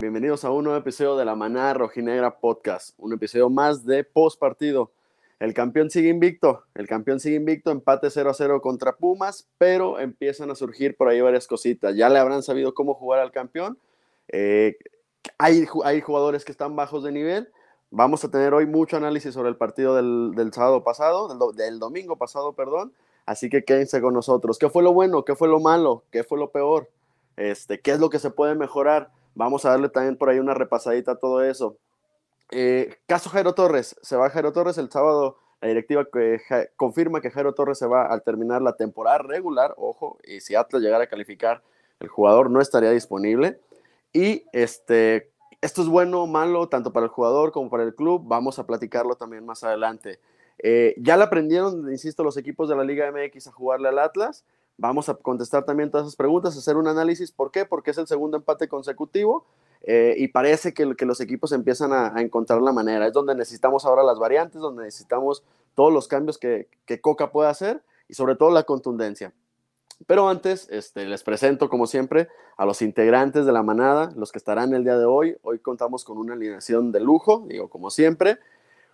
Bienvenidos a un nuevo episodio de la Manada Rojinegra Podcast, un episodio más de post partido. El campeón sigue invicto, el campeón sigue invicto, empate 0 a 0 contra Pumas, pero empiezan a surgir por ahí varias cositas. Ya le habrán sabido cómo jugar al campeón. Eh, hay, hay jugadores que están bajos de nivel. Vamos a tener hoy mucho análisis sobre el partido del, del sábado pasado, del, del, domingo pasado, perdón. Así que quédense con nosotros. ¿Qué fue lo bueno? ¿Qué fue lo malo? ¿Qué fue lo peor? Este, ¿Qué es lo que se puede mejorar? Vamos a darle también por ahí una repasadita a todo eso. Eh, caso Jairo Torres, se va Jairo Torres el sábado. La directiva confirma que Jairo Torres se va al terminar la temporada regular, ojo, y si Atlas llegara a calificar, el jugador no estaría disponible. Y este, esto es bueno o malo, tanto para el jugador como para el club. Vamos a platicarlo también más adelante. Eh, ya le aprendieron, insisto, los equipos de la Liga MX a jugarle al Atlas. Vamos a contestar también todas esas preguntas, hacer un análisis. ¿Por qué? Porque es el segundo empate consecutivo eh, y parece que, los equipos empiezan a, encontrar la manera. Es donde necesitamos ahora las variantes, donde necesitamos todos los cambios que, Coca puede hacer y sobre todo la contundencia. Pero antes, este, les presento, como siempre, a los integrantes de la manada, los que estarán el día de hoy. Hoy contamos con una alineación de lujo, digo, como siempre.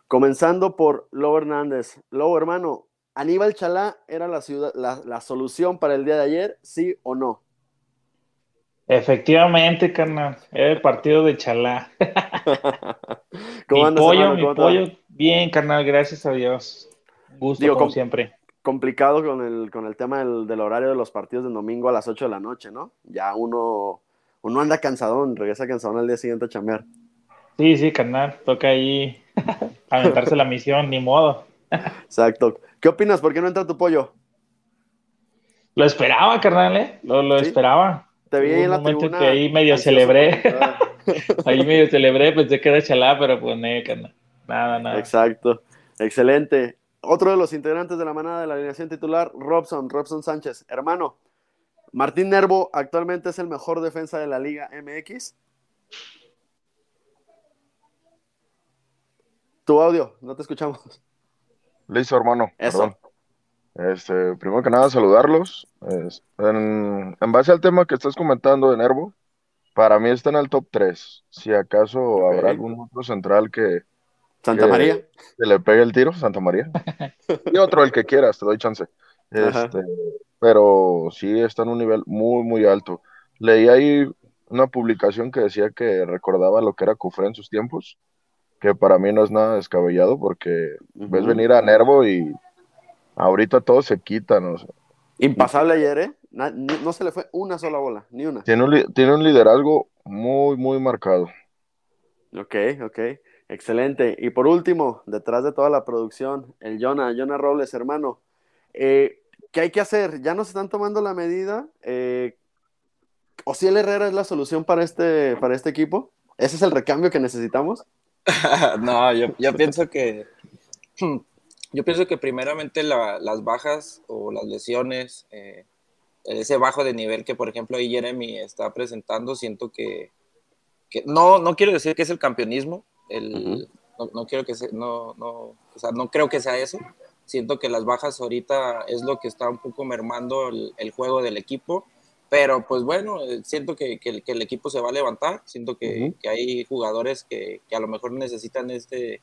Comenzando por Lobo Hernández. Lobo, hermano, ¿Aníbal Chalá era la solución para el día de ayer, sí o no? Efectivamente, carnal, era el partido de Chalá. ¿Cómo mi andas, pollo, hermano? mi pollo, bien, carnal, gracias a Dios. Un Gusto, Digo, como com- siempre. complicado con el, con el tema del, del horario de los partidos del domingo a las 8 de la noche, ¿no? Ya uno, uno anda cansadón, regresa cansadón al día siguiente a chambear. Sí, sí, carnal, toca ahí aventarse la misión, ni modo. Exacto. ¿Qué opinas? ¿Por qué no entra tu pollo? Lo esperaba, carnal, ¿eh? Lo, lo ¿Sí? esperaba. Te vi en un la momento tribuna. que ahí medio celebré. Ahí medio celebré, pensé que era Chalá, pero pues no. Nada, nada. Exacto. Excelente. Otro de los integrantes de la manada de la alineación titular, Robson, Robson Sánchez. Hermano, Martín Nervo actualmente es el mejor defensa de la Liga MX. Tu audio, no te escuchamos. Listo, hermano. Eso. Perdón. Este, primero que nada, saludarlos. Es- en, en base al tema que estás comentando de Nervo, para mí está en el top 3. Si acaso habrá algún otro central que, Santa que- María. que le pegue el tiro, Santa María. Y otro, el que quieras, te doy chance. Este, pero sí está en un nivel muy, muy alto. Leí ahí una publicación que decía que recordaba lo que era Cufré en sus tiempos, que para mí no es nada descabellado porque ves Ujú. venir a Nervo y ahorita todos se quitan. o sea, Impasable ayer, ¿eh? Na- ni- no se le fue una sola bola, ni una. tiene un, li- tiene un liderazgo muy, muy marcado. Ok, ok. Excelente. Y por último, detrás de toda la producción, el Jonah, Jonah Robles, hermano. Eh, ¿Qué hay que hacer? ¿Ya nos están tomando la medida? Eh, ¿O si el Herrera es la solución para este, para este equipo? ¿Ese es el recambio que necesitamos? no, yo, yo pienso que yo pienso que primeramente la- las bajas o las lesiones, eh, ese bajo de nivel que por ejemplo ahí Jeremy está presentando, siento que, que no, no quiero decir que es el campeonismo, el, no, no quiero que se- no, no, o sea, no creo que sea eso. Siento que las bajas ahorita es lo que está un poco mermando el, el juego del equipo. Pero pues bueno, eh, siento que, que el, que el equipo se va a levantar, siento que, Ujú. que hay jugadores que, que a lo mejor necesitan este,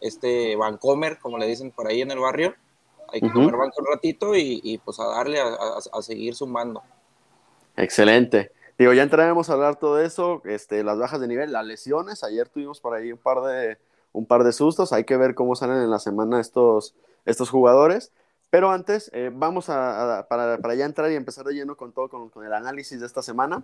este bancomer, como le dicen por ahí en el barrio. Hay que Ujú. comer banco un ratito y, y, pues a darle a, a- a seguir sumando. Excelente. Digo, ya entraremos a hablar todo eso, este, las bajas de nivel, las lesiones. Ayer tuvimos por ahí un par de, un par de sustos. Hay que ver cómo salen en la semana estos, estos jugadores. Pero antes, eh, vamos a, a- para, para ya entrar y empezar de lleno con todo, con, con el análisis de esta semana.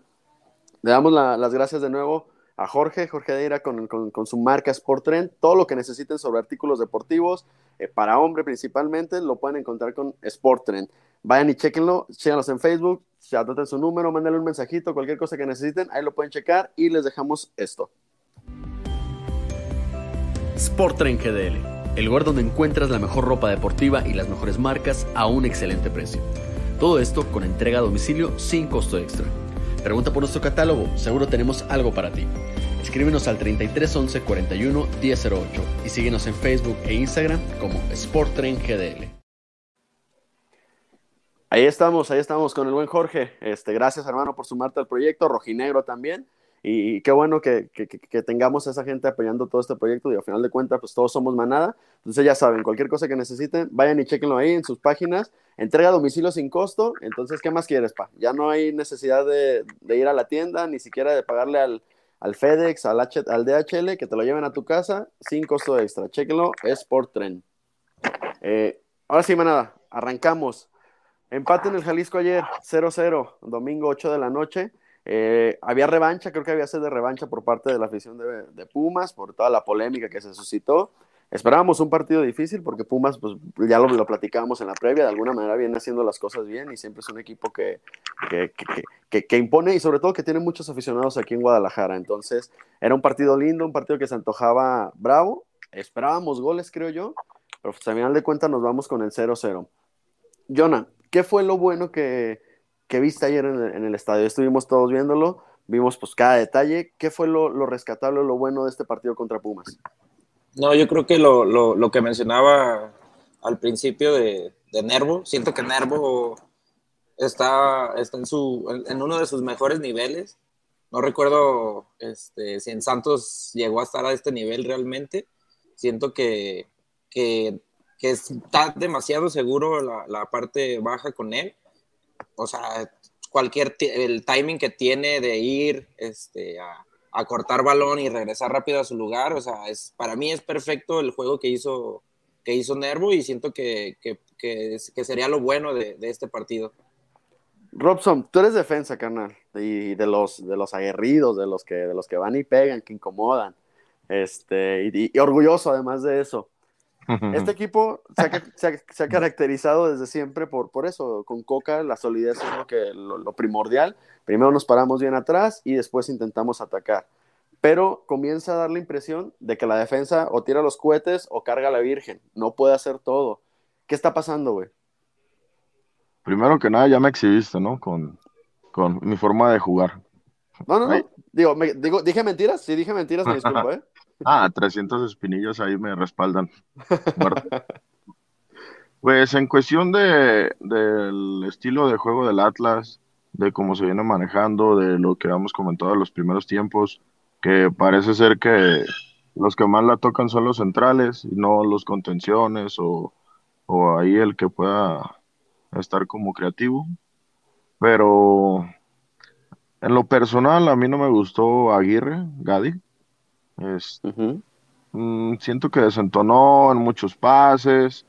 Le damos la- las gracias de nuevo a Jorge, Jorge Deira con, con, su marca Sport Trend. Todo lo que necesiten sobre artículos deportivos, eh, para hombre principalmente, lo pueden encontrar con Sport Trend. Vayan y chequenlo, chequenlos en Facebook, se su número, mándenle un mensajito, cualquier cosa que necesiten, ahí lo pueden checar y les dejamos esto. Sport Trend GDL, el lugar donde encuentras la mejor ropa deportiva y las mejores marcas a un excelente precio. Todo esto con entrega a domicilio sin costo extra. Pregunta por nuestro catálogo, seguro tenemos algo para ti. Escríbenos al 3311 41 1008 y síguenos en Facebook e Instagram como Sporttrain GDL. Ahí estamos, ahí estamos con el buen Jorge. Este, gracias hermano por sumarte al proyecto, Rojinegro también. Y, qué bueno que, que, tengamos a esa gente apoyando todo este proyecto y al final de cuentas, pues todos somos manada. Entonces ya saben, cualquier cosa que necesiten, vayan y chequenlo ahí en sus páginas. Entrega a domicilio sin costo. Entonces, ¿qué más quieres, pa? Ya no hay necesidad de, de ir a la tienda, ni siquiera de pagarle al, al FedEx, al, H, al DHL, que te lo lleven a tu casa sin costo extra. Chequenlo, es por tren. Eh, ahora sí, manada, arrancamos. Empate en el Jalisco ayer, 0-0, domingo 8 de la noche. Eh, había revancha, creo que había sed de revancha por parte de la afición de, Pumas, por toda la polémica que se suscitó. Esperábamos un partido difícil porque Pumas, pues ya lo, lo platicábamos en la previa, de alguna manera viene haciendo las cosas bien y siempre es un equipo que, que, que, que, impone y sobre todo que tiene muchos aficionados aquí en Guadalajara. Entonces, era un partido lindo, un partido que se antojaba bravo. Esperábamos goles, creo yo, pero pues, al final de cuentas nos vamos con el 0-0. Jonah, ¿qué fue lo bueno que, que viste ayer en el, estadio? Estuvimos todos viéndolo, vimos pues cada detalle. ¿Qué fue lo, lo rescatable, lo bueno de este partido contra Pumas? No, yo creo que lo, lo, lo que mencionaba al principio de, de, Nervo, siento que Nervo está, está en, su, en uno de sus mejores niveles. No recuerdo este, si en Santos llegó a estar a este nivel realmente. Siento que, que, que está demasiado seguro la, la parte baja con él o sea, cualquier, el timing que tiene de ir este, a, cortar balón y regresar rápido a su lugar, o sea, es, para mí es perfecto el juego que hizo, que hizo Nervo y siento que, que, que, que sería lo bueno de, de, este partido. Robson, tú eres defensa, carnal, y de los, de los aguerridos, de los, que, de los que van y pegan, que incomodan, este, y orgulloso además de eso. Este equipo se ha, caracterizado desde siempre por, por eso, con Coca la solidez es lo, que, lo, primordial. Primero nos paramos bien atrás y después intentamos atacar. Pero comienza a dar la impresión de que la defensa o tira los cohetes o carga a la Virgen. No puede hacer todo. ¿Qué está pasando, güey? Primero que nada, ya me exhibiste, ¿no? Con, con mi forma de jugar. No, no, no. Digo, me, digo, ¿dije mentiras? Sí, dije mentiras, me disculpo, ¿eh? Ah, 300 espinillos ahí me respaldan. pues en cuestión de, del estilo de juego del Atlas, de cómo se viene manejando, de lo que hemos comentado en los primeros tiempos, que parece ser que los que más la tocan son los centrales y no los contenciones o, o ahí el que pueda estar como creativo. Pero en lo personal a mí no me gustó Aguirre, Gadi es, mm, siento que desentonó en muchos pases.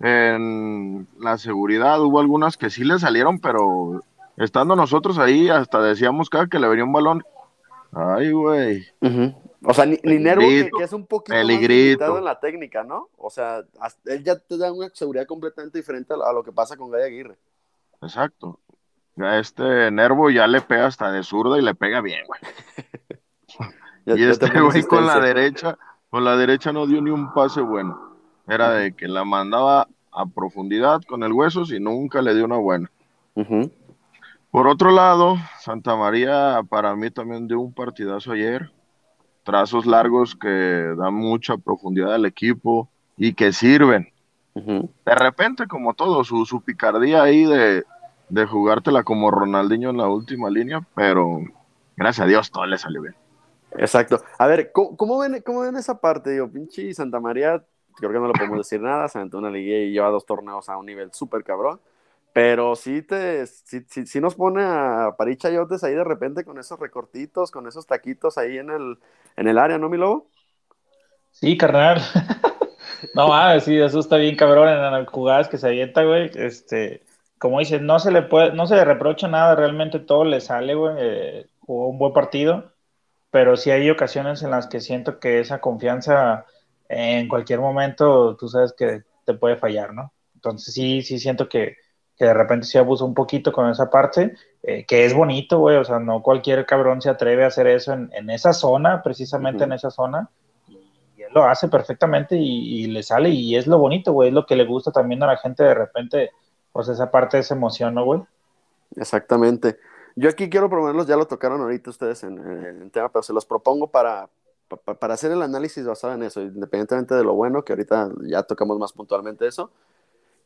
En la seguridad hubo algunas que sí le salieron, pero estando nosotros ahí, hasta decíamos cada que le venía un balón. Ay, güey. O sea, ni, Nervo, que, es un poquito más limitado en la técnica, ¿no? O sea, él ya te da una seguridad completamente diferente a lo que pasa con Gay Aguirre. Exacto. A este Nervo ya le pega hasta de zurda y le pega bien, güey. y este güey con la derecha, con la derecha no dio ni un pase bueno. Era de que la mandaba a profundidad con el hueso y nunca le dio una buena. Por otro lado, Santa María para mí también dio un partidazo ayer. Trazos largos que dan mucha profundidad al equipo y que sirven. De repente, como todo, su, su picardía ahí de, de jugártela como Ronaldinho en la última línea, pero gracias a Dios todo le salió bien. Exacto. A ver, ¿cómo, ven, cómo ven esa parte? Digo, pinche Santa María, creo que no le podemos decir nada, se aventó una liga y lleva dos torneos a un nivel súper cabrón, pero sí, te, sí, sí, nos pone a Parichayotes ahí de repente con esos recortitos, con esos taquitos ahí en el, en el área, ¿no, mi lobo? Sí, carnal. no, ah, sí, eso está bien cabrón en las jugadas que se avienta, güey. Este, como dices, no se le puede, no se le reprocha nada, realmente todo le sale, güey. Eh, jugó un buen partido pero sí hay ocasiones en las que siento que esa confianza en cualquier momento, tú sabes que te puede fallar, ¿no? Entonces sí, sí siento que, que de repente se abusa un poquito con esa parte, eh, que es bonito, güey, o sea, no cualquier cabrón se atreve a hacer eso en, en esa zona, precisamente en esa zona, y él lo hace perfectamente y, y, le sale, y es lo bonito, güey, es lo que le gusta también a la gente de repente pues esa parte es emoción, ¿no, güey? Exactamente. Yo aquí quiero proponerlos, ya lo tocaron ahorita ustedes en, el tema, pero se los propongo para, para hacer el análisis basado en eso, independientemente de lo bueno, que ahorita ya tocamos más puntualmente eso.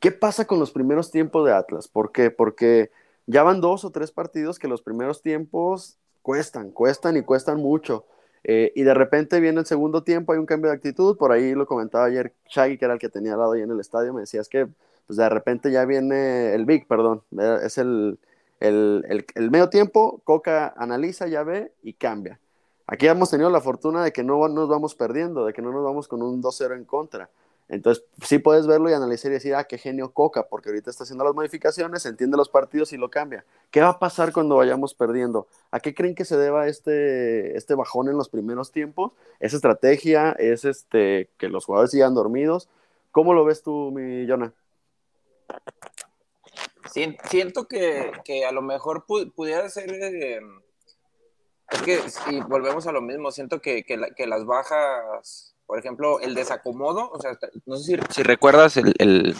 ¿Qué pasa con los primeros tiempos de Atlas? ¿Por qué? Porque ya van dos o tres partidos que los primeros tiempos cuestan, cuestan y cuestan mucho. Eh, y de repente viene el segundo tiempo, hay un cambio de actitud, por ahí lo comentaba ayer Shaggy, que era el que tenía al lado ahí en el estadio, me decía, que pues de repente ya viene el Big, perdón, es el, el, el, medio tiempo, Coca analiza, ya ve y cambia. Aquí hemos tenido la fortuna de que no nos vamos perdiendo, de que no nos vamos con un 2-0 en contra. Entonces, sí puedes verlo y analizar y decir, ah, qué genio Coca, porque ahorita está haciendo las modificaciones, entiende los partidos y lo cambia. ¿Qué va a pasar cuando vayamos perdiendo? ¿A qué creen que se deba este, este bajón en los primeros tiempos? ¿Es estrategia? ¿Es este, que los jugadores sigan dormidos? ¿Cómo lo ves tú, mi Jonah? Siento que, a lo mejor pudiera ser. Eh, es que si volvemos a lo mismo, siento que, que, las bajas, por ejemplo, el desacomodo, o sea, no sé si, recuerdas el,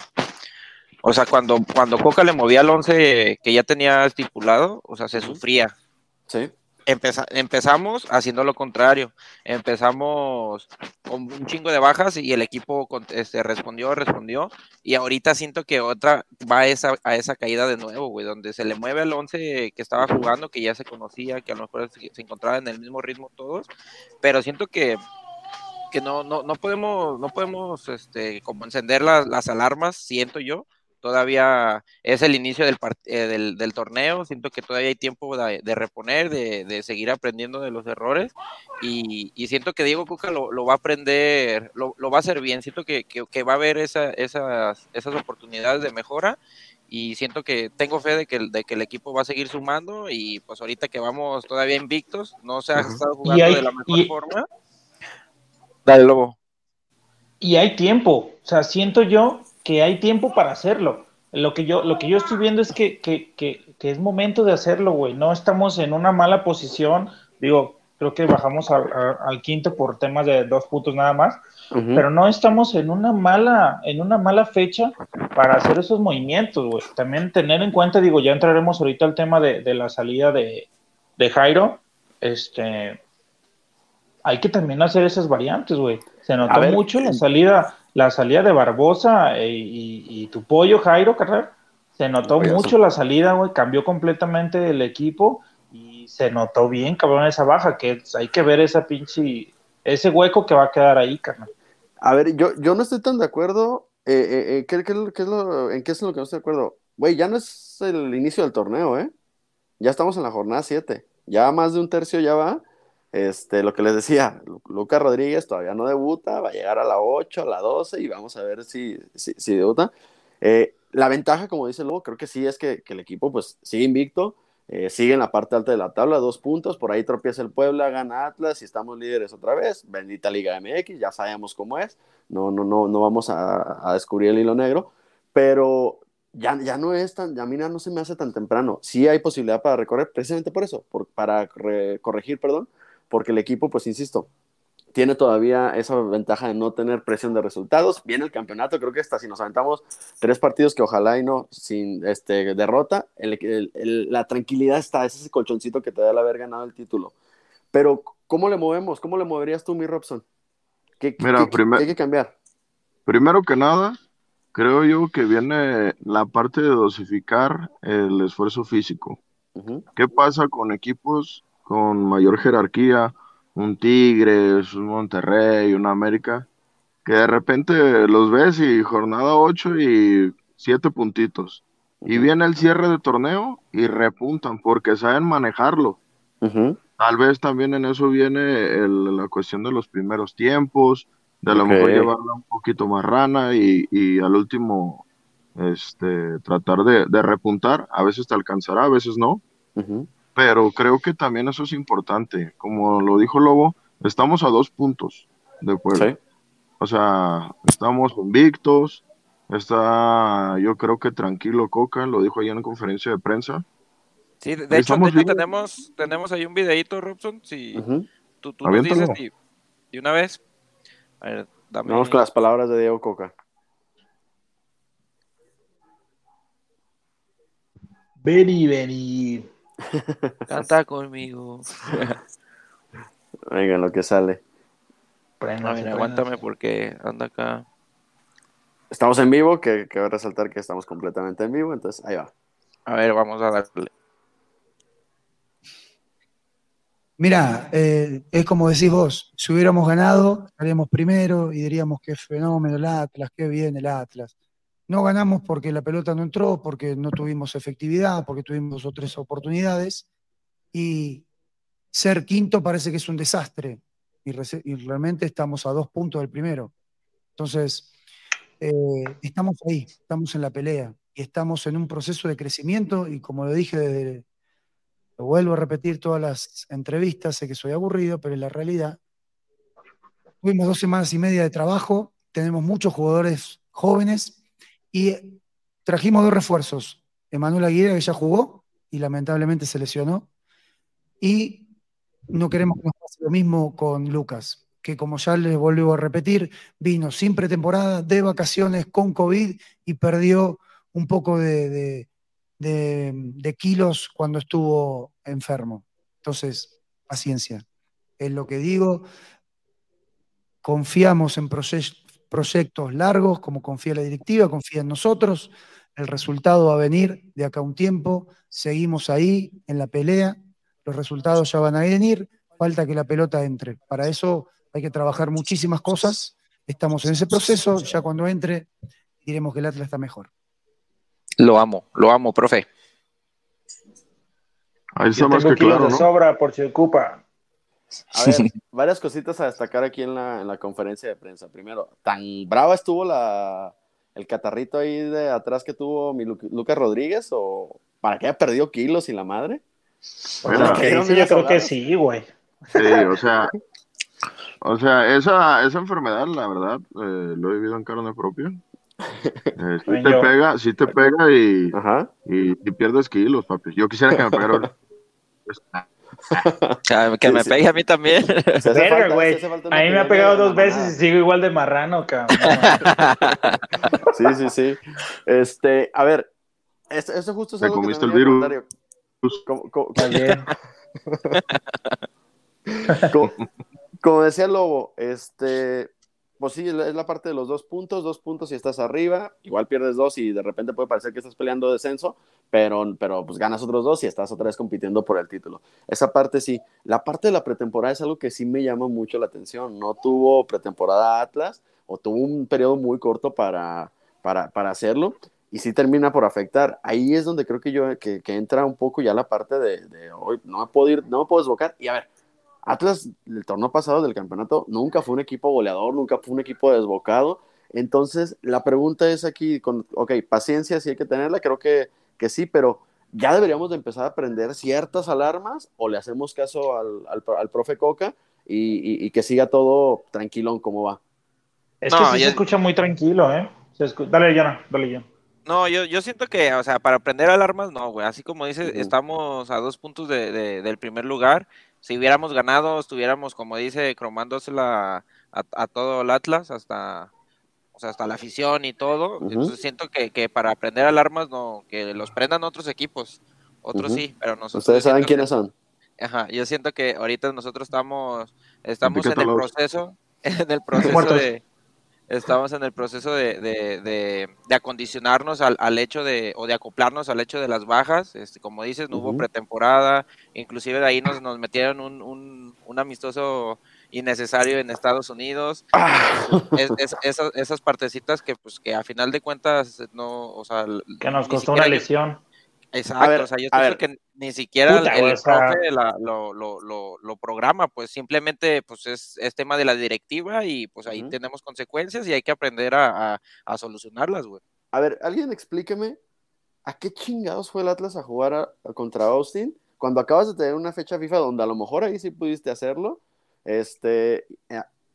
O sea, cuando, cuando Coca le movía al 11 que ya tenía estipulado, o sea, se sufría. Sí empezamos haciendo lo contrario. Empezamos con un chingo de bajas y el equipo este, respondió, respondió. Y ahorita siento que otra va a esa, a esa caída de nuevo, güey, donde se le mueve al 11 que estaba jugando, que ya se conocía, que a lo mejor se, encontraba en el mismo ritmo todos. Pero siento que que no, no, no podemos, no podemos este, como encender las, las alarmas, siento yo, todavía es el inicio del, eh, del, del, torneo, siento que todavía hay tiempo de, de reponer, de, de, seguir aprendiendo de los errores y, y siento que Diego Cuca lo, lo va a aprender, lo, lo, va a hacer bien, siento que, que, que va a haber esa, esas, esas oportunidades de mejora y siento que tengo fe de que, de que el equipo va a seguir sumando y pues ahorita que vamos todavía invictos, no se ha estado jugando de la mejor forma. Dale, Lobo. Y hay tiempo, o sea, siento yo que hay tiempo para hacerlo. Lo que yo, lo que yo estoy viendo es que, que, que, es momento de hacerlo, güey. No estamos en una mala posición. Digo, creo que bajamos al quinto por temas de dos puntos nada más. Pero no estamos en una mala, en una mala fecha para hacer esos movimientos, güey. También tener en cuenta, digo, ya entraremos ahorita al tema de, de la salida de, de Jairo. Este, hay que también hacer esas variantes, güey. Se notó mucho la salida la salida de Barbosa eh, y, tu pollo, Jairo Carrer, se notó mucho la salida, güey, cambió completamente el equipo y se notó bien, cabrón, esa baja, que hay que ver esa pinche, ese hueco que va a quedar ahí, carnal. A ver, yo, yo no estoy tan de acuerdo, eh, eh, ¿qué, es lo, ¿en qué es lo que no estoy de acuerdo? Güey, ya no es el inicio del torneo, ¿eh? Ya estamos en la jornada 7, ya más de un tercio ya va, este, lo que les decía, Lucas Rodríguez todavía no debuta, va a llegar a la 8, a la 12 y vamos a ver si, si, debuta. Eh, la ventaja, como dice Lobo, creo que sí es que, el equipo pues sigue invicto, eh, sigue en la parte alta de la tabla, dos puntos, por ahí tropieza el Puebla, gana Atlas y estamos líderes otra vez, bendita Liga MX, ya sabemos cómo es, no, no, no, no vamos a, descubrir el hilo negro, pero ya, ya no es tan, ya mira, no se me hace tan temprano, sí hay posibilidad para recorrer, precisamente por eso, por, para corregir, perdón, porque el equipo, pues insisto, tiene todavía esa ventaja de no tener presión de resultados. Viene el campeonato, creo que hasta si nos aventamos tres partidos que ojalá y no sin este, derrota, la tranquilidad está, es ese colchoncito que te da el haber ganado el título. Pero, ¿cómo le movemos? ¿Cómo le moverías tú, mi Robson? ¿Qué, hay que cambiar? Primero que nada, creo yo que viene la parte de dosificar el esfuerzo físico. ¿Qué pasa con equipos con mayor jerarquía, un Tigres, un Monterrey, un América, que de repente los ves y jornada 8 y 7 puntitos. Y viene el cierre de torneo y repuntan porque saben manejarlo. Tal vez también en eso viene la cuestión de los primeros tiempos, de a lo mejor llevarla un poquito más rana y, y al último este, tratar de, de, repuntar. A veces te alcanzará, a veces no pero creo que también eso es importante. Como lo dijo Lobo, estamos a dos puntos de Puebla. O sea, estamos invictos, está yo creo que tranquilo Coca, lo dijo ayer en conferencia de prensa. Sí, de, hecho, tenemos, tenemos ahí un videito, Robson, si tú, tú nos dices y, una vez. Vamos con las palabras de Diego Coca. Vení, vení. Canta conmigo. Venga, lo que sale. A ver, aguántame porque anda acá. Estamos en vivo, que, que voy a resaltar que estamos completamente en vivo, entonces ahí va. A ver, vamos a darle. Mira, eh, es como decís vos, si hubiéramos ganado, estaríamos primero y diríamos qué fenómeno el Atlas, qué bien el Atlas. No ganamos porque la pelota no entró, porque no tuvimos efectividad, porque tuvimos dos o tres oportunidades. Y ser quinto parece que es un desastre. Y, realmente estamos a dos puntos del primero. Entonces, eh, estamos ahí, estamos en la pelea y estamos en un proceso de crecimiento y como lo dije desde, lo vuelvo a repetir todas las entrevistas, sé que soy aburrido, pero es la realidad. Tuvimos dos semanas y media de trabajo, tenemos muchos jugadores jóvenes y trajimos dos refuerzos. Emanuel Aguirre, que ya jugó y lamentablemente se lesionó. Y no queremos que nos pase lo mismo con Lucas, que como ya les vuelvo a repetir, vino sin pretemporada, de vacaciones, con COVID y perdió un poco de, de- kilos cuando estuvo enfermo. Entonces, paciencia. Es lo que digo. Confiamos en proye- proyectos largos, como confía la directiva, confía en nosotros. El resultado va a venir de acá a un tiempo. Seguimos ahí en la pelea. Los resultados ya van a venir. Falta que la pelota entre. Para eso hay que trabajar muchísimas cosas. Estamos en ese proceso. Ya cuando entre, diremos que el Atlas está mejor. Lo amo, lo amo, profe. Ahí está Yo más tengo que claro, de ¿no? sobra por si ocupa. A ver, varias cositas a destacar aquí en la, en la conferencia de prensa. Primero, tan brava estuvo la, el catarrito ahí de atrás que tuvo mi Lu- Lucas Rodríguez o para que haya perdido kilos y la madre. Que ¿qué dice, onda yo creo que sí, güey. Sí, o sea, o sea, esa, esa enfermedad, la verdad, eh, lo he vivido en carne propia. Eh, sí También te yo. pega, sí te pega y, Ajá. y, y pierdes kilos, papi. Yo quisiera que me pegara. Que, que me pegue a mí también. Güey. A mí me ha pegado dos veces y sigo igual de marrano, cabrón. Sí, sí, sí. Este, a ver, esto, esto justo es Te algo que el también virus. bien. como- como decía Lobo, este, pues sí, es la- parte de los dos puntos, dos puntos si estás arriba, igual pierdes dos y de repente puede parecer que estás peleando descenso, pero, pero pues ganas otros dos y estás otra vez compitiendo por el título. Esa parte sí. La parte de la pretemporada es algo que sí me llama mucho la atención. No tuvo pretemporada Atlas o tuvo un periodo muy corto para, para, para hacerlo y sí termina por afectar. Ahí es donde creo que yo que, que entra un poco ya la parte de, de hoy no me puedo ir, no me puedo desbocar. Y a ver, Atlas, el torneo pasado del campeonato, nunca fue un equipo goleador, nunca fue un equipo desbocado. Entonces, la pregunta es aquí, con, ok, paciencia sí hay que tenerla, creo que, que sí, pero ya deberíamos de empezar a prender ciertas alarmas o le hacemos caso al, al, al profe Coca y, y- y que siga todo tranquilón como va. Es No, que sí ya- se escucha muy tranquilo, ¿eh? Se escu- Dale, Yana, dale, Yana. No, yo, yo siento que, o sea, para prender alarmas, no, güey. Así como dices, estamos a dos puntos de, de- del primer lugar. Si hubiéramos ganado, estuviéramos, como dice, cromándosela a, a todo el Atlas, hasta, o sea, hasta la afición y todo. Entonces siento que, que para prender alarmas, no, que los prendan otros equipos. Otros sí, pero nosotros. Ustedes saben quiénes son. Ajá, yo siento que ahorita nosotros estamos, estamos en el proceso, en el proceso Muertos. de, estamos en el proceso de, de, de, de acondicionarnos al, al hecho de, o de acoplarnos al hecho de las bajas, este, como dices, no hubo pretemporada, inclusive de ahí nos, nos metieron un, un, un amistoso innecesario en Estados Unidos, Es- es- esas, esas partecitas que pues que a final de cuentas no, o sea, Que nos costó una lesión. Exacto, A ver, o sea, yo pienso ver. que ni siquiera Puta, el, el o sea- profe la- lo, lo, lo, lo programa, pues simplemente pues es, es tema de la directiva y pues ahí tenemos consecuencias y hay que aprender a, a, a solucionarlas, güey. A ver, alguien explíqueme a qué chingados fue el Atlas a jugar a- a contra Austin cuando acabas de tener una fecha FIFA donde a lo mejor ahí sí pudiste hacerlo, este,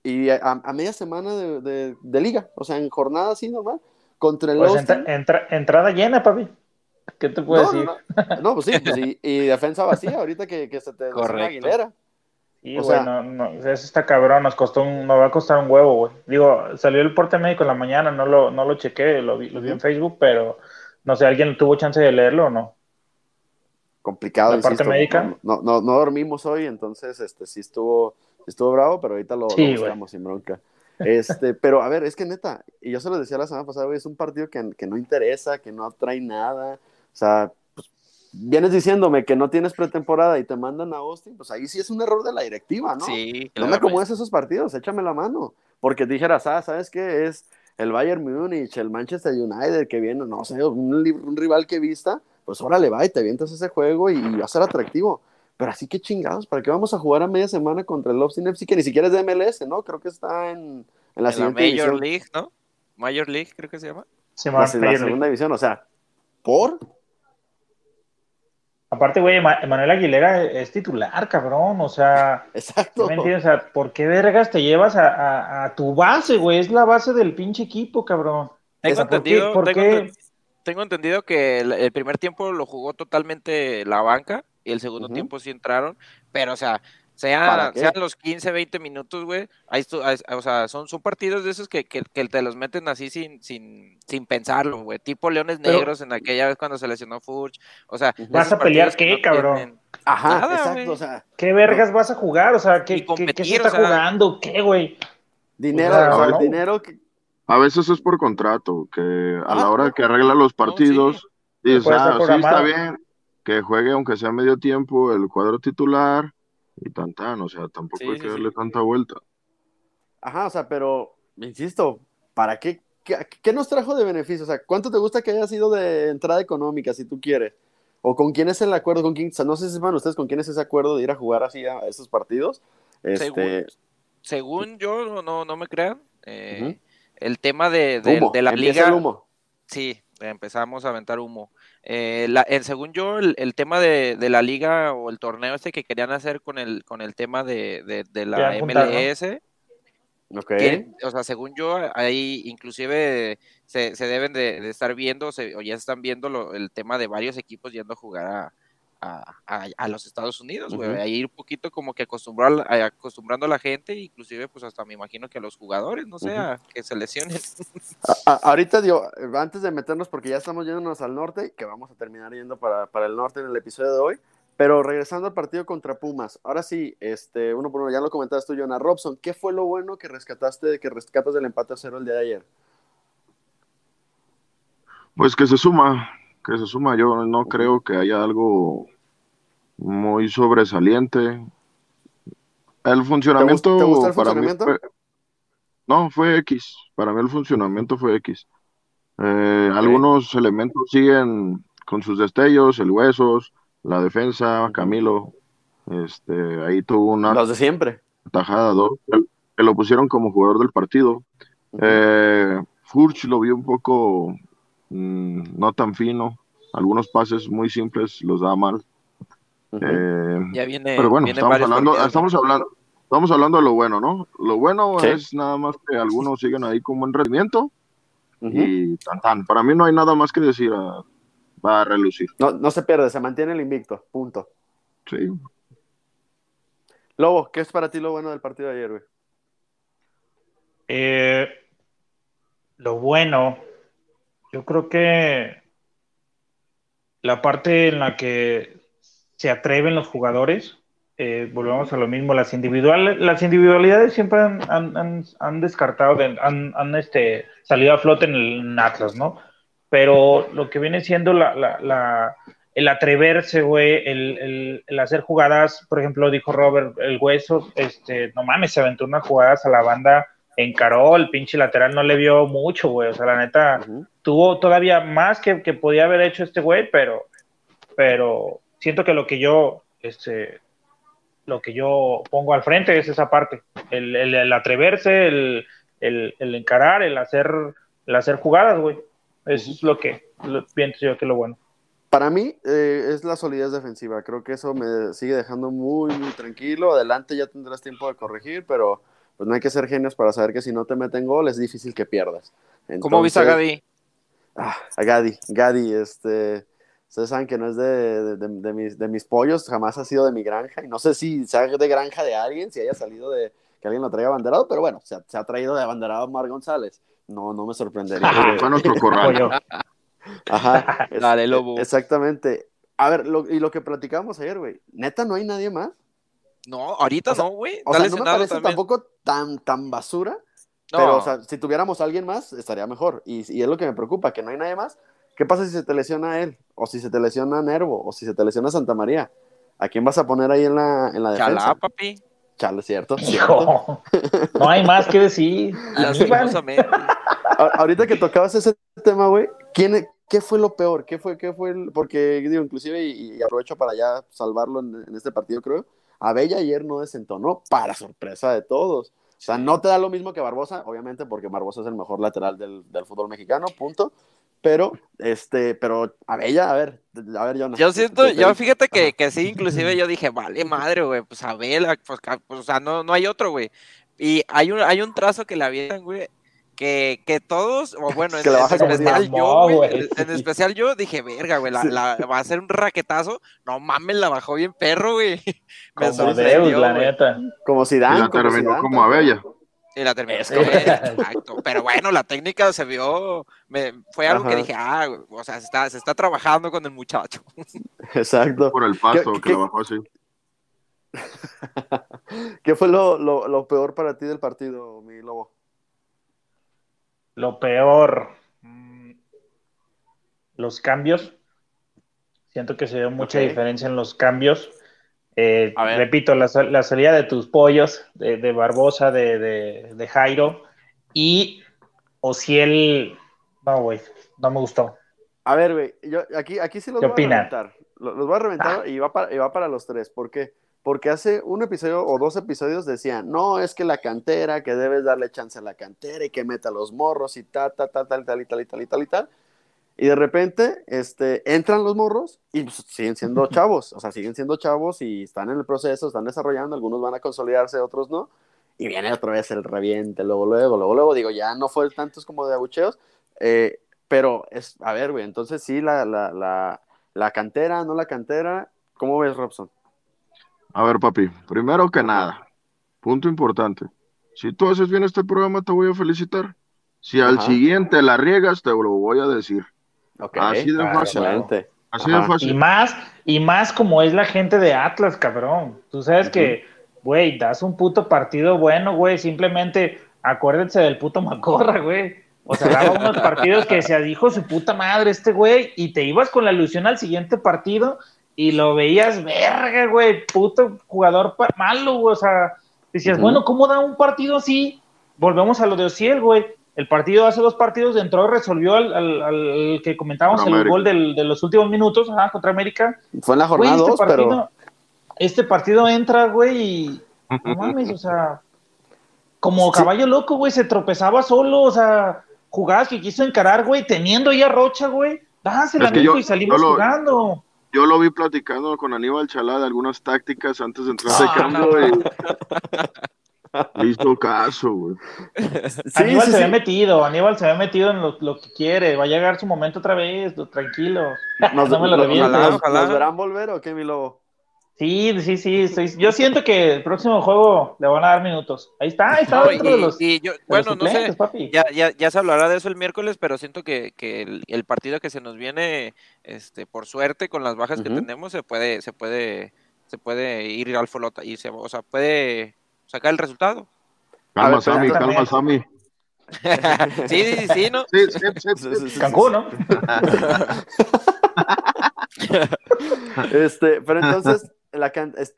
y a, a media semana de, de- de liga, o sea, en jornada así normal, contra el Pues Austin. entra- entra- entrada llena, papi. ¿Qué te puedo No, decir? no, no. No, pues sí, pues sí, y defensa vacía ahorita que, que se te Correcto. Aguilera. Sí, O güey, sea- no, no, eso está cabrón, nos costó un, nos va a costar un huevo, güey. Digo, salió el porte médico en la mañana, no lo, no lo chequé, lo vi, lo vi en. Facebook, pero no sé, ¿alguien tuvo chance de leerlo o no? complicado. ¿La parte médica? No, no, no dormimos hoy, entonces este, sí estuvo, estuvo bravo, pero ahorita lo, Sí, lo sin bronca. Este, pero a ver, es que neta, y yo se lo decía la semana pasada, güey, es un partido que, que no interesa, que no trae nada. O sea, pues, vienes diciéndome que no tienes pretemporada y te mandan a Austin, pues ahí sí es un error de la directiva, ¿no? Sí, No me acomodes esos partidos, échame la mano. Porque dijeras, ah, ¿sabes qué? Es el Bayern Múnich, el Manchester United que viene, no sé, un, un rival que vista, pues órale, va y te avientas ese juego y, va a ser atractivo. Pero así que chingados, ¿para qué vamos a jugar a media semana contra el Austin FC que ni siquiera es de MLS, ¿no? Creo que está en, en la En la Major división. League, ¿no? Major League, creo que se llama. Simón, La, la Major League. segunda división, o sea, ¿por? Aparte, güey, Ma- Manuel Aguilera es titular, cabrón. O sea, Exacto. ¿no me entiendes? O sea, ¿por qué vergas te llevas a, a- a tu base, güey? Es la base del pinche equipo, cabrón. Tengo O sea, ¿por qué- entendido, por tengo, qué? tengo entendido que el, el primer tiempo lo jugó totalmente la banca y el segundo tiempo sí entraron, pero o sea, ¿Para sea, sean los 15, 20 minutos, güey, ahí- o sea, son, son partidos de esos que, que, que te los meten así sin, sin, sin pensarlo, güey, tipo Leones Pero- Negros en aquella vez cuando se lesionó Furch, o sea. ¿Vas a pelear qué, no cabrón? tienen- Ajá, Nada, exacto, o sea, ¿Qué vergas vas a jugar? O sea, ¿qué, qué- qué competir, se o está sea. jugando? ¿Qué, güey? dinero, O sea, o sea, el no. dinero que, A veces es por contrato, que a la Ah, hora no. que arregla los partidos, Puede estar ah, sí, está bien, que juegue aunque sea medio tiempo el cuadro titular y tan tan, o sea, tampoco Sí, hay sí, que sí. darle tanta vuelta. Ajá, o sea, pero, insisto, ¿para qué? ¿Qué, qué nos trajo de beneficio? O sea, ¿cuánto te gusta que haya sido de entrada económica, si tú quieres? ¿O con quién es el acuerdo? ¿Con quién? O sea, no sé si sepan ustedes con quién es ese acuerdo de ir a jugar así a esos partidos. Este, Según, según yo, no, no, me crean, eh, el tema de, de- humo, de la empieza liga... el humo. Sí, empezamos a aventar humo. Eh, la- el- según yo, el, el tema de, de la liga o el torneo este que querían hacer con el, con el tema de, de- de la. MLS, Ok. que, o sea, según yo, ahí inclusive se, se deben de, de estar viendo, se- o ya están viendo lo- el tema de varios equipos yendo a jugar a, a- a- a los Estados Unidos, güey. Ujú. Ahí un poquito como que acostumbrar, a- acostumbrando a la gente, inclusive pues hasta me imagino que a los jugadores, no sé, a que se lesionen. A- a- ahorita, digo, antes de meternos, porque ya estamos yéndonos al norte, que vamos a terminar yendo para, para el norte en el episodio de hoy, pero regresando al partido contra Pumas, ahora sí, este, uno por uno, ya lo comentaste tú, Jonah Robson, ¿qué fue lo bueno que rescataste, que rescatas del empate a cero el día de ayer? Pues que se suma, que se suma. Yo no creo que haya algo muy sobresaliente. El funcionamiento te gusta el para mí funcionamiento? fue- no, fue X. Para mí el funcionamiento fue X. Eh, Algunos elementos siguen con sus destellos, el Huesos, la defensa. Camilo. Este, ahí tuvo una Los de siempre. tajada, dos, que lo pusieron como jugador del partido. Ujú. Eh, Furch lo vio un poco mm, no tan fino. Algunos pases muy simples los da mal. Eh, Ya viene, pero bueno, estamos hablando, estamos hablando, estamos hablando de lo bueno, ¿no? Lo bueno Sí. es nada más que algunos siguen ahí con buen rendimiento y tan tan. Para mí no hay nada más que decir. ah, va a relucir. no, no se pierde, se mantiene el invicto, punto. Sí. Lobo, ¿qué es para ti lo bueno del partido de ayer, güey? Eh, lo bueno, yo creo que la parte en la que se atreven los jugadores, eh, volvemos a lo mismo, las individuales, las individualidades siempre han, han- han- descartado, de- han, este, salido a flote en el Atlas, ¿no? Pero lo que viene siendo la, la- la- el atreverse, güey, el, el- el hacer jugadas, por ejemplo, dijo Robert, el hueso, este, no mames, se aventó unas jugadas a la banda encaró, el pinche lateral no le vio mucho, güey. O sea, la neta, tuvo todavía más que, que podía haber hecho este güey, pero, pero siento que lo que yo, este, lo que yo pongo al frente es esa parte, el, el- el atreverse, el, el- el encarar, el hacer, el hacer jugadas, güey. Eso es lo que lo, pienso yo que es lo bueno. Para mí eh, es la solidez defensiva. Creo que eso me sigue dejando muy, muy tranquilo. Adelante ya tendrás tiempo de corregir, pero pues no hay que ser genios para saber que si no te meten gol es difícil que pierdas. ¿Cómo viste a Gaby? Ah, a Gadi, Gadi, este, ustedes saben que no es de, de- de- de mis, de mis pollos, jamás ha sido de mi granja, y no sé si sea de granja de alguien, si haya salido de que alguien lo traiga abanderado, pero bueno, se ha, se ha traído de abanderado Mar González, no, no me sorprendería. que- Fue nuestro corral. Ajá, es- Dale, lobo. Exactamente. A ver, lo- y lo que platicábamos ayer, güey, neta no hay nadie más. No, ahorita O sea, no, güey. O sea, no me parece también. tampoco tan, tan basura, No, pero, o sea, si tuviéramos a alguien más, estaría mejor. Y, y es lo que me preocupa, que no hay nadie más. ¿Qué pasa si se te lesiona él? O si se te lesiona Nervo, o si se te lesiona Santa María. ¿A quién vas a poner ahí en la, en la defensa? Chalá, papi. Chale, cierto. cierto. Hijo, no hay más que decir. Lastimosamente. A- ahorita que tocabas ese tema, güey, ¿quién, ¿qué fue lo peor? ¿Qué fue, qué fue el- porque digo, inclusive, y, y aprovecho para ya salvarlo en, en este partido, creo, Abella ayer no desentonó, para sorpresa de todos. O sea, no te da lo mismo que Barbosa, obviamente, porque Barbosa es el mejor lateral del, del fútbol mexicano, punto. Pero, este, pero Abella, a ver, a ver, Jonas. Yo siento, ¿qué- yo fíjate que, que sí, inclusive yo dije, vale madre, güey, pues a Vela, pues, pues, o sea, no, no hay otro, güey. Y hay un, hay un trazo que le avientan, güey, que, que todos, o bueno, en, Que en como especial yo, en, en especial yo dije, verga, güey, la, Sí. la- va a ser un raquetazo. No mames, la bajó bien perro, güey. Me Como Deus, la neta. Como Y Zidane. la como terminó Zidane, como cual. Abella. Y la terminó. Es que- exacto. Pero bueno, la técnica se vio, me, fue algo que dije, ah, güey, o sea, se está, se está trabajando con el muchacho. Exacto. Por el paso ¿Qué- que qué- la bajó así. ¿Qué fue lo, lo, lo peor para ti del partido, mi lobo? Lo peor. mm, Los cambios. Siento que se dio mucha Ok. diferencia en los cambios. Eh, repito, la, la salida de tus pollos, de, de Barbosa, de, de- de Jairo y Ociel. No, güey, no me gustó. A ver, güey, yo aquí, aquí sí los ¿Qué voy opinan? a reventar. Lo- Los, voy a reventar y, va para, y va para los tres. ¿Por qué? Porque hace un episodio o dos episodios decían, no, es que la cantera, que debes darle chance a la cantera y que meta los morros y tal, tal, tal, tal, tal, y tal, y tal, y tal, y tal. Y de repente, este, entran los morros y pues, siguen siendo chavos, o sea, siguen siendo chavos y están en el proceso, están desarrollando, algunos van a consolidarse, otros no. Y viene otra vez el reviente, luego, luego, luego, luego, digo, ya no fue tantos como de abucheos, eh, pero es, a ver, güey, entonces sí, la, la, la, la cantera, no la cantera, ¿cómo ves, Robson? A ver, papi, primero que nada, punto importante. Si tú haces bien este programa, te voy a felicitar. Si al Ajá. siguiente la riegas, te lo voy a decir. Ok, Así de claro, fácil. excelente. Así de Y más, y más como es la gente de Atlas, cabrón. Tú sabes que, güey, das un puto partido bueno, güey. Simplemente acuérdense del puto Macorra, güey. O sea, daba unos partidos que se dijo su puta madre este güey y te ibas con la ilusión al siguiente partido y lo veías, verga, güey, puto jugador malo, güey. O sea, decías, bueno, ¿cómo da un partido así? Volvemos a lo de Ociel, güey. El partido hace dos partidos entró y resolvió al, al- al que comentábamos el América. gol del- de los últimos minutos ajá, contra América. Fue en la Güey, jornada este 2, partido, pero... este partido entra, güey, y no mames, o sea, como caballo loco, güey, se tropezaba solo, o sea, jugadas que quiso encarar, güey, teniendo ya Rocha, güey, dásela, Es que mijo, yo- y salimos yo lo- jugando. Yo lo vi platicando con Aníbal Chalá de algunas tácticas antes de entrar Ah, de cambio y hizo caso, güey. Sí, Aníbal sí, se sí. ve metido, Aníbal se ve metido en lo, lo que quiere, va a llegar su momento otra vez, lo- tranquilo. Nos, no me lo nos- revientes. nos- Ojalá. ¿nos verán volver o qué, mi lobo? Sí, sí, sí, estoy- yo siento que el próximo juego le van a dar minutos. Ahí está, ahí está No, dentro de los, y yo- de los bueno, no sé, papi. ya, ya, ya se hablará de eso el miércoles, pero siento que, que el, el partido que se nos viene, este, por suerte, con las bajas que tenemos, se puede, se puede, se puede ir al folota y se, o sea, puede sacar el resultado. Calma, Sammy, calma, Sammy. sí, sí, sí, sí, ¿no? Sí, sí, sí, sí. Sí, sí, sí, Cancún, ¿no? Este, pero entonces, la can- es-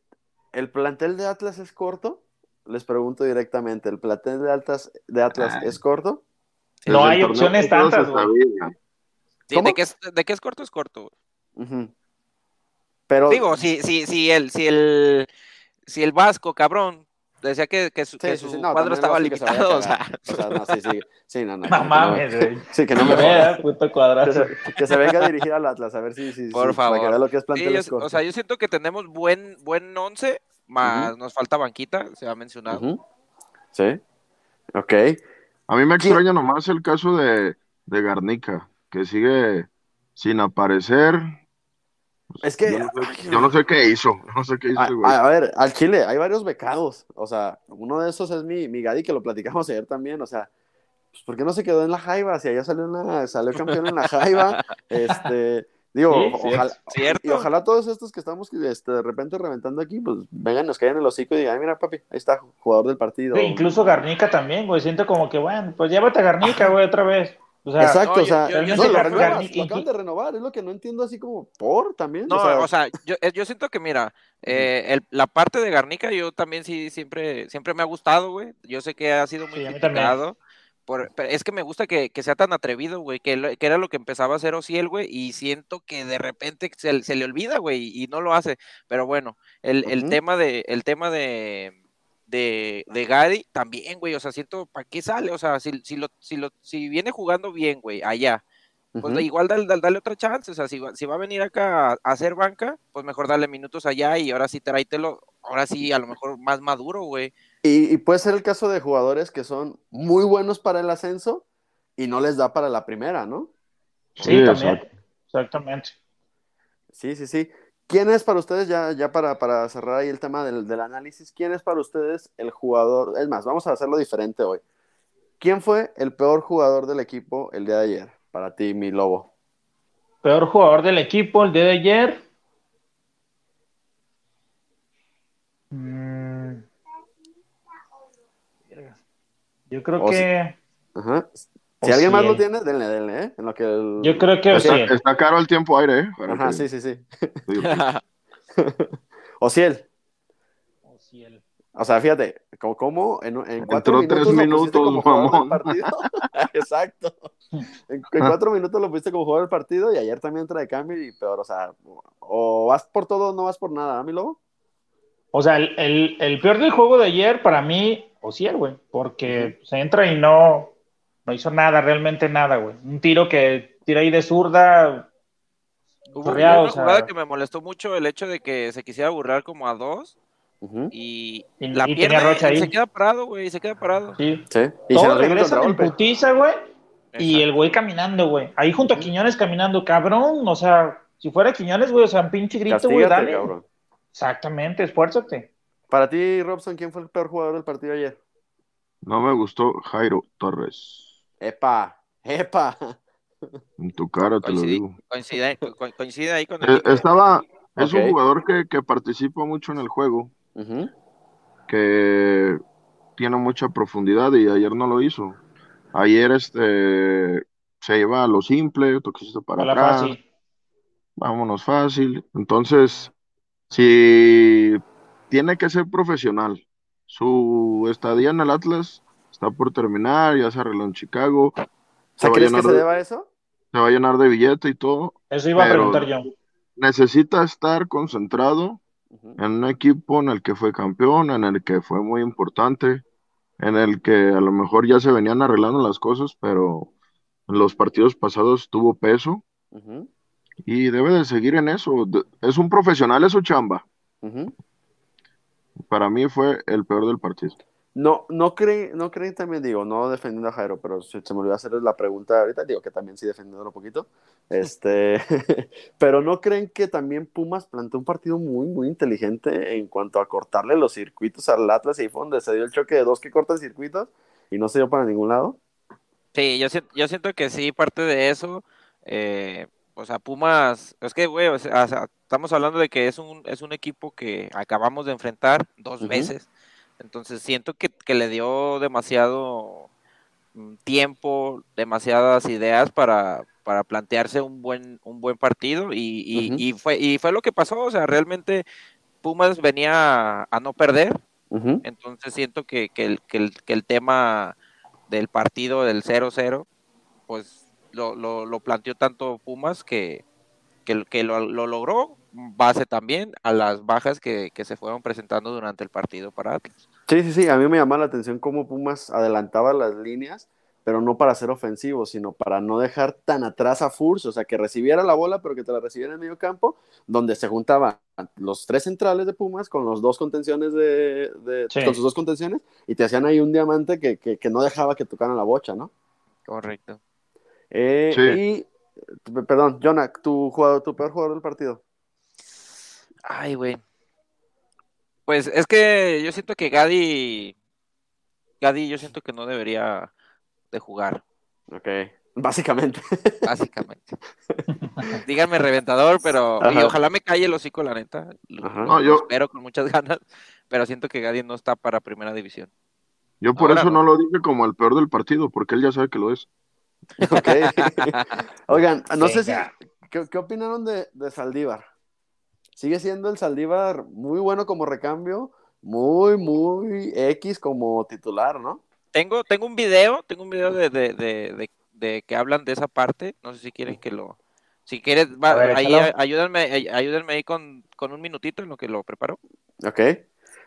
¿el plantel de Atlas es corto? Les pregunto directamente, ¿el plantel de Atlas, de Atlas Ay. es corto? No hay opciones tantas, güey. de, que es, de que es corto, es corto. Pero, Digo, si, si, si el, si el, si el Vasco, cabrón, decía que, que su, sí, que su sí, no, cuadro estaba no, que limitado, o sea, cagar. O sea, no, sí, sí, sí, no, no, No que mames, güey. Sí, que no me Ve, jodas. eh, puto Que cuadrado. se, que se venga a dirigir al Atlas, a ver si, si, Por si- para que favor. vea lo que es Sí, yo- o sea, yo siento que tenemos buen, buen once, más nos falta banquita, se ha mencionado. Sí, ok. A mí me extraña nomás el caso de, de Garnica, que sigue sin aparecer. Es que... Yo no sé, yo no sé qué hizo, no sé qué hizo A, güey. a- ver, al Chile hay varios becados. O sea, uno de esos es mi, mi Gadi, que lo platicamos ayer también. O sea, pues, ¿por qué no se quedó en la Jaiba? Si allá salió, en la, salió campeón en la Jaiba. Este, Digo, Sí, ojalá, Cierto. y ojalá todos estos que estamos este, de repente reventando aquí, pues vengan, nos caigan el hocico y digan, "Ay, mira, papi, ahí está, jugador del partido. Sí, incluso Garnica también, güey. Siento como que, bueno, pues llévate a Garnica, güey, otra vez. O sea, Exacto, no, o sea, yo- yo- yo no, sí lo, renuevas, lo acaban de renovar, es lo que no entiendo así como por también. No, o sea, o sea, yo, eh, yo siento que, mira, eh, el- la parte de Garnica yo también sí siempre, siempre me ha gustado, güey. Yo sé que ha sido muy Sí, criticado. Por, pero es que me gusta que, que sea tan atrevido, güey, que, lo- que era lo que empezaba a hacer Ociel, güey, y siento que de repente se, se le olvida, güey, y no lo hace. Pero bueno, el, el tema de, el tema de, de, de Gary también, güey, o sea, siento, ¿para qué sale? O sea, si, si, lo, si, lo, si viene jugando bien, güey, allá, pues igual dale, dale- dale otra chance, o sea, si va, si va a venir acá a, hacer banca, pues mejor dale minutos allá y ahora sí tráetelo, ahora sí a lo mejor más maduro, güey. Y, y puede ser el caso de jugadores que son muy buenos para el ascenso y no les da para la primera, ¿no? sí, Sí, también. Exactamente. Sí, sí, sí. ¿Quién es para ustedes, ya, ya para, para cerrar ahí el tema del, del análisis, quién es para ustedes el jugador? Es más, vamos a hacerlo diferente hoy. ¿Quién fue el peor jugador del equipo el día de ayer? Para ti, mi lobo. Peor jugador del equipo el día de ayer. Mm. Yo creo O que. Ajá. O Si alguien más lo tiene, denle, denle, ¿eh? En lo que el- Yo creo que Está, está caro el tiempo aire, ¿eh? Para Ajá, que- sí, sí, sí. Ociel. Ociel. O sea, fíjate, como, como en, en cuatro Entró tres minutos, lo minutos, como del partido. Exacto. En, en cuatro minutos lo pusiste como jugador del partido y ayer también entra de cambio y peor. O sea, o vas por todo o no vas por nada, ¿ah, mi lobo? O sea, el, el- el peor del juego de ayer para mí, Ociel, güey. Porque se entra y no, no hizo nada, realmente nada, güey. Un tiro que tira ahí de zurda. Hubo, una o sea- jugada que me molestó mucho el hecho de que se quisiera burlar como a dos y, Y- la y pierna tenía Rocha y ahí. se queda parado, güey, se queda parado. Sí. Sí. Y se dio en putiza, güey. Y el güey caminando, güey. Ahí junto a Quiñones caminando, cabrón. O sea, si fuera Quiñones, güey, o sea, un pinche grito, güey, dale. cabrón. Exactamente, esfuérzate. Para ti, Robson, ¿quién fue el peor jugador del partido ayer? No me gustó Jairo Torres. Epa, epa. En tu cara te lo digo. coincide, co- coincide ahí con el Eh. Estaba, es un jugador que, que participa mucho en el juego, que tiene mucha profundidad y ayer no lo hizo. Ayer este se iba a lo simple, toquecito para A la atrás, fácil. vámonos fácil. Entonces, si tiene que ser profesional, su estadía en el Atlas está por terminar, ya se arregló en Chicago, O sea, se va, a ¿crees que llenar se de, deba a eso? se va a llenar de billete y todo. Eso iba a preguntar yo. Necesita estar concentrado en un equipo en el que fue campeón, en el que fue muy importante, en el que a lo mejor ya se venían arreglando las cosas, pero en los partidos pasados tuvo peso y debe de seguir en eso. Es un profesional, es su chamba. Para mí fue el peor del partido. No, no creen, no creen también, digo, no defendiendo a Jairo, pero se, se me olvidó hacerles la pregunta ahorita, digo que también sí defendiéndolo un poquito, este, pero no creen que también Pumas planteó un partido muy, muy inteligente en cuanto a cortarle los circuitos al Atlas y ahí fue donde se dio el choque de dos que cortan circuitos y no se dio para ningún lado. Sí, yo siento, yo siento que sí, parte de eso, eh, o sea, Pumas, es que, güey, o sea, estamos hablando de que es un, es un equipo que acabamos de enfrentar dos veces, entonces siento que, que le dio demasiado mm, tiempo, demasiadas ideas para, para plantearse un buen, un buen partido y, y, fue, y fue lo que pasó, o sea, realmente Pumas venía a no perder, entonces siento que, que el, que, el, que el tema del partido del 0-0, pues lo, lo, lo planteó tanto Pumas que, que, que lo, lo logró, base también a las bajas que, que se fueron presentando durante el partido para Atlas. Sí, sí, sí, a mí me llamaba la atención cómo Pumas adelantaba las líneas, pero no para ser ofensivo, sino para no dejar tan atrás a Furch, o sea, que recibiera la bola, pero que te la recibiera en medio campo, donde se juntaban los tres centrales de Pumas con los dos contenciones de, de- Sí. con sus dos contenciones, y te hacían ahí un diamante que, que- que no dejaba que tocaran la bocha, ¿no? Correcto. Eh, Sí. Y, perdón, Jonah, tu, jugador, tu peor jugador del partido. Ay, güey. Pues es que yo siento que Gadi, Gadi yo siento que no debería de jugar. Ok. Básicamente. Básicamente. Díganme reventador, pero y ojalá me calle el hocico, la neta. Lo, Ajá. lo No, yo- espero con muchas ganas, pero siento que Gadi no está para primera división. Yo por Ahora eso no. no lo dije como el peor del partido, porque él ya sabe que lo es. Ok. Oigan, no sé si. Venga. ¿Qué, qué opinaron de, de Saldívar? Sigue siendo el Saldívar muy bueno como recambio, muy, muy X como titular, ¿no? Tengo, tengo un video, tengo un video de, de, de, de- de que hablan de esa parte. No sé si quieren que lo. Si quieres, va- ver, ahí, ayúdenme, ay- ayúdenme ahí con, con un minutito en lo que lo preparo. Ok.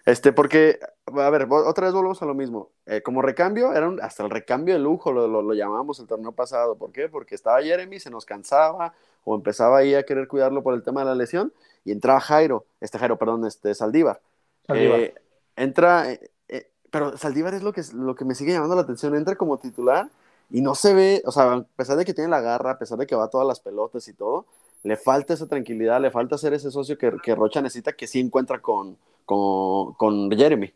Este, porque, a ver, otra vez volvemos a lo mismo. Eh, como recambio, era un- hasta el recambio de lujo, lo, lo, lo llamábamos el torneo pasado. ¿Por qué? Porque estaba Jeremy, se nos cansaba, o empezaba ahí a querer cuidarlo por el tema de la lesión, y entraba Jairo, este Jairo, perdón, este Saldívar. Saldívar. Eh, entra, eh, eh, pero Saldívar es lo que, lo que me sigue llamando la atención, entra como titular y no se ve, o sea, a pesar de que tiene la garra, a pesar de que va a todas las pelotas y todo, le falta esa tranquilidad, le falta ser ese socio que, que Rocha necesita, que sí encuentra con, con, con Jeremy.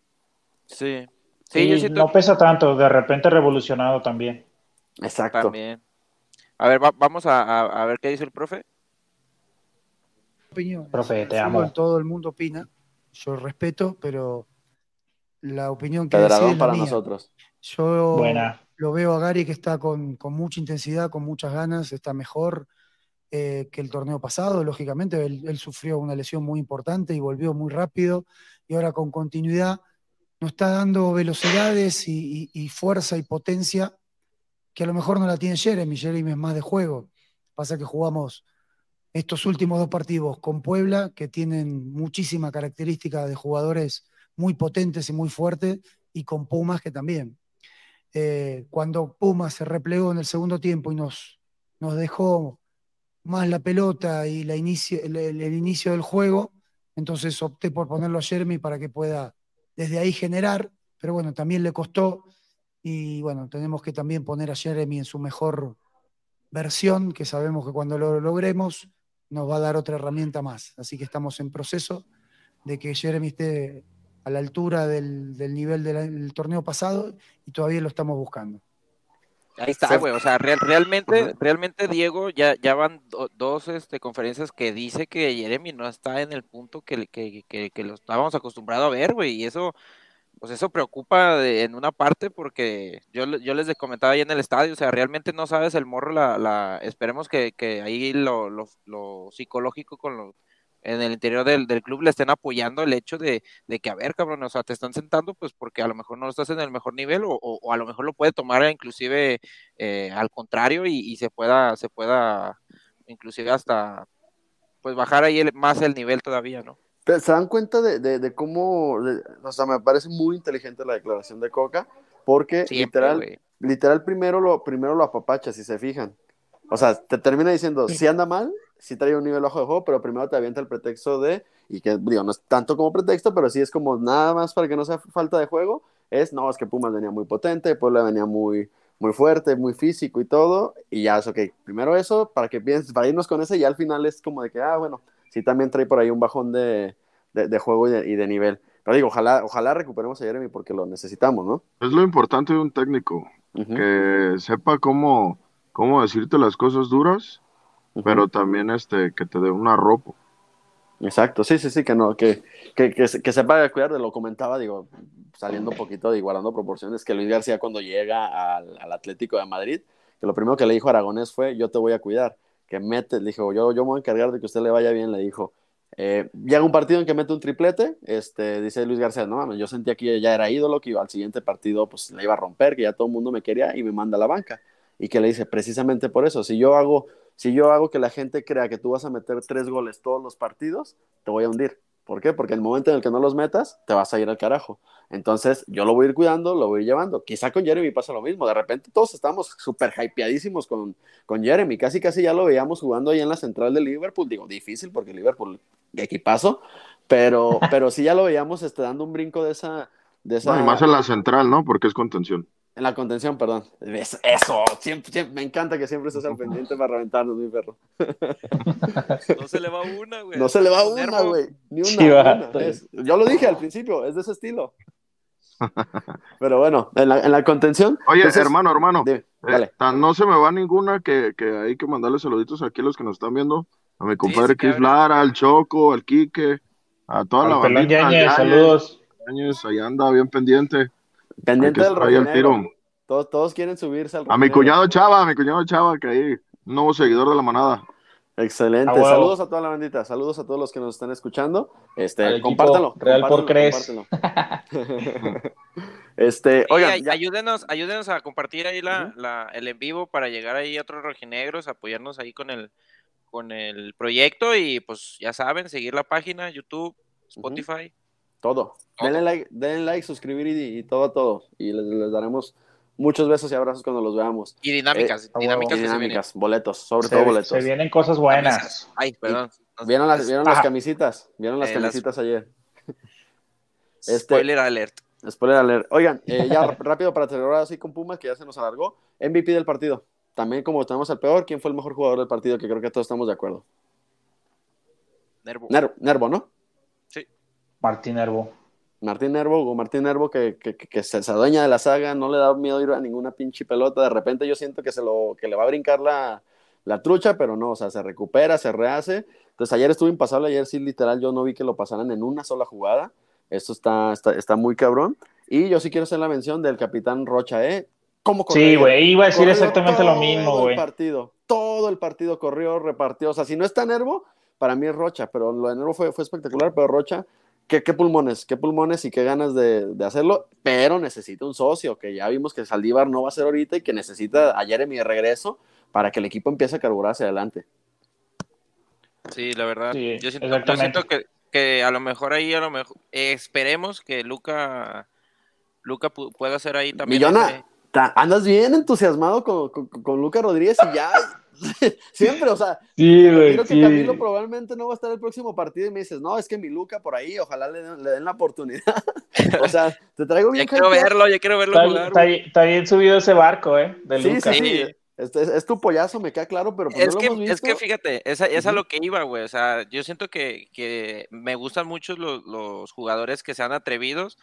Sí. Sí, Sí, yo siento no pesa tanto, de repente revolucionado también. Exacto. también. A ver, va- vamos a, a- a ver qué dice el profe. Opinión. Profe, te amo. Todo el mundo opina, yo respeto, pero la opinión que Pedradón es la para mía. nosotros. Yo Buena. lo veo a Gary que está con, con mucha intensidad, con muchas ganas, está mejor eh, que el torneo pasado, lógicamente. Él, él sufrió una lesión muy importante y volvió muy rápido y ahora con continuidad nos está dando velocidades y, y- y fuerza y potencia que a lo mejor no la tiene Jeremy. Jeremy es más de juego. Pasa que jugamos estos últimos dos partidos con Puebla, que tienen muchísima característica de jugadores muy potentes y muy fuertes, y con Pumas, que también. Eh, cuando Pumas se replegó en el segundo tiempo y nos, nos dejó más la pelota y el inicio del juego, entonces opté por ponerlo a Jeremy para que pueda desde ahí generar, pero bueno, también le costó y bueno, tenemos que también poner a Jeremy en su mejor versión, que sabemos que cuando lo logremos nos va a dar otra herramienta más. Así que estamos en proceso de que Jeremy esté a la altura del, del nivel del, del torneo pasado y todavía lo estamos buscando. Ahí está, güey. O sea, real- realmente, realmente Diego ya, ya van do- dos este, conferencias que dice que Jeremy no está en el punto que, que, que, que lo estábamos acostumbrados a ver, güey. Y eso, pues eso preocupa de- en una parte porque yo, yo les comentaba ahí en el estadio, o sea, realmente no sabes el morro, la, la esperemos que, que ahí lo, lo, lo psicológico con lo, en el interior del, del club le estén apoyando el hecho de, de que, a ver, cabrón, o sea, te están sentando pues porque a lo mejor no estás en el mejor nivel o, o- o a lo mejor lo puede tomar inclusive eh, al contrario y, y se pueda, se pueda inclusive hasta pues bajar ahí el- más el nivel todavía, ¿no? Pero, ¿Se dan cuenta de, de- de cómo, de- o sea, me parece muy inteligente la declaración de Coca, porque Siempre, literal, literal primero lo, primero lo apapacha, si se fijan. O sea, te termina diciendo, si anda mal, si trae un nivel bajo de juego, pero primero te avienta el pretexto de, y que digo, no es tanto como pretexto, pero sí es como nada más para que no sea falta de juego, es, no, es que Pumas venía muy potente, Puebla venía muy, muy fuerte, muy físico y todo, y ya es ok, primero eso, para que pienses, para irnos con ese, y al final es como de que, ah, bueno, sí también trae por ahí un bajón de, de, de juego y de, y de nivel. Pero digo, ojalá, ojalá recuperemos a Jeremy porque lo necesitamos, ¿no? Es lo importante de un técnico, que sepa cómo, cómo decirte las cosas duras, pero también este, que te dé un arropo. Exacto, sí, sí, sí, que no, que, que, que, se- que sepa cuidar de lo comentaba, digo, saliendo un poquito y guardando proporciones, que Luis García cuando llega al, al Atlético de Madrid, que lo primero que le dijo a Aragonés fue, yo te voy a cuidar, que mete, le dijo, yo, yo me voy a encargar de que usted le vaya bien, le dijo, eh, llega un partido en que mete un triplete, este, dice Luis García, no mames, yo sentía que ya era ídolo, que iba al siguiente partido pues le iba a romper, que ya todo el mundo me quería y me manda a la banca, y que le dice, precisamente por eso, si yo hago si yo hago que la gente crea que tú vas a meter tres goles todos los partidos, te voy a hundir. ¿Por qué? Porque en el momento en el que no los metas, te vas a ir al carajo. Entonces, yo lo voy a ir cuidando, lo voy a ir llevando. Quizá con Jeremy pasa lo mismo. De repente todos estamos súper hypeadísimos con, con Jeremy. Casi, casi ya lo veíamos jugando ahí en la central de Liverpool. Digo, difícil porque Liverpool, equipazo. Pero, pero sí ya lo veíamos este, dando un brinco de esa... De esa No, y más en la central, ¿no? Porque es contención. En la contención, perdón. Es- Eso, siempre, siempre- me encanta que siempre estés al pendiente para reventarnos, mi perro. No se le va una, güey. No se le va una, güey. Ni una. Vato. una. Es- yo lo dije al principio, es de ese estilo. Pero bueno, en la, en la contención. Oye, entonces- hermano, hermano, Dime, eh, tan- no se me va ninguna que, que hay que mandarle saluditos aquí a los que nos están viendo. A mi compadre sí, Chris claro. Lara, al Choco, al Quique, a toda la Al pelón bandita, saludos. Yañez, ahí anda bien pendiente. Pendiente del tiro. Todos, todos quieren subirse al A mi cuñado Chava, a mi cuñado Chava, que ahí, un nuevo seguidor de la manada. Excelente. Saludos a toda la bandita. Saludos a todos los que nos están escuchando. Este, compártanlo. Real por compártanlo. este, oigan, ya- ayúdenos, ayúdenos a compartir ahí la, la- el en vivo para llegar ahí a otros rojinegros, apoyarnos ahí con el con el proyecto y pues ya saben, seguir la página, YouTube, Spotify. Todo. Denle like, denle like, suscribir y, y todo, todo. Y les, les daremos muchos besos y abrazos cuando los veamos. Y dinámicas, a huevo. dinámicas Y dinámicas, boletos, sobre Se, todo boletos. se vienen cosas buenas. Ay, perdón. No- ¿Vieron las, vieron las camisitas? ¿Vieron las Eh, las- camisitas ayer? este- Spoiler alert. Spoiler alert. Oigan, eh, ya rápido para celebrar así con Pumas, que ya se nos alargó. MVP del partido. También como tenemos al peor, ¿quién fue el mejor jugador del partido? Que creo que todos estamos de acuerdo. Nervo. Ner- Nervo, ¿no? Martín Herbo. Martín Nervo, Hugo Martín Nervo, que, que, que- se, se adueña de la saga, no le da miedo ir a ninguna pinche pelota. De repente yo siento que, se lo, que le va a brincar la, la trucha, pero no, o sea, se recupera, se rehace. Entonces ayer estuvo impasable, ayer sí, literal, yo no vi que lo pasaran en una sola jugada. Esto está, está, está muy cabrón. Y yo sí quiero hacer la mención del capitán Rocha, ¿eh? ¿Cómo corrió Sí, güey, iba a decir Corrió exactamente lo mismo, todo güey. el partido, todo el partido corrió, repartió. O sea, si no está Nervo, para mí es Rocha, pero lo de Nervo fue, fue espectacular, pero Rocha, ¿qué, qué pulmones, qué pulmones y qué ganas de, de hacerlo, pero necesita un socio, que ya vimos que Saldívar no va a ser ahorita y que necesita a Jeremy de regreso para que el equipo empiece a carburar hacia adelante. Sí, la verdad. Sí, yo siento, yo exactamente. siento que, que a lo mejor ahí, a lo mejor, eh, esperemos que Luca, Luca pu- pueda hacer ahí también. Millona, ese- andas bien entusiasmado con, con, con Luca Rodríguez y ya, siempre, o sea, Sí, Creo que sí. Camilo probablemente no va a estar el próximo partido y me dices, no, es que mi Luca por ahí, ojalá le, den- le den la oportunidad. o sea, te traigo bien Ya quiero verlo, ya quiero verlo Está, jugar. está güey. bien- está bien subido ese barco, ¿eh? De Sí, Lucas. sí, sí. Es, es- es tu pollazo, me queda claro, pero pues Es no lo que, hemos visto. es que fíjate, esa, es a lo que iba, güey. O sea, yo siento que, que me gustan mucho los, los jugadores que sean atrevidos,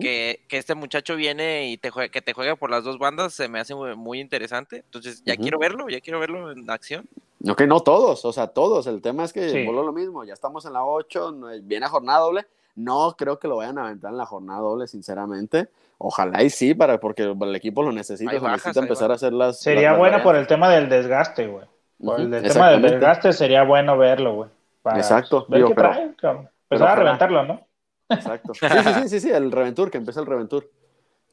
que, que este muchacho viene y te jue- que te juega por las dos bandas, se me hace muy, muy interesante. Entonces, ya quiero verlo, ya quiero verlo en acción. Ok, no todos, o sea, todos. El tema es que Sí. a lo mismo. Ya estamos en la 8, no- viene a jornada doble. No creo que lo vayan a aventar en la jornada doble, sinceramente. Ojalá y sí, para, porque el equipo lo necesita. Bajas, necesita empezar a hacer las. Sería las- buena por el tema del desgaste, güey. Por el tema del desgaste sería bueno verlo, güey. Exacto, Ver digo, qué pero- trae, cabrón. pero Empezar a reventarlo, ¿no? Exacto. Sí, sí, sí, sí, sí, el Reventur, que empieza el Reventur.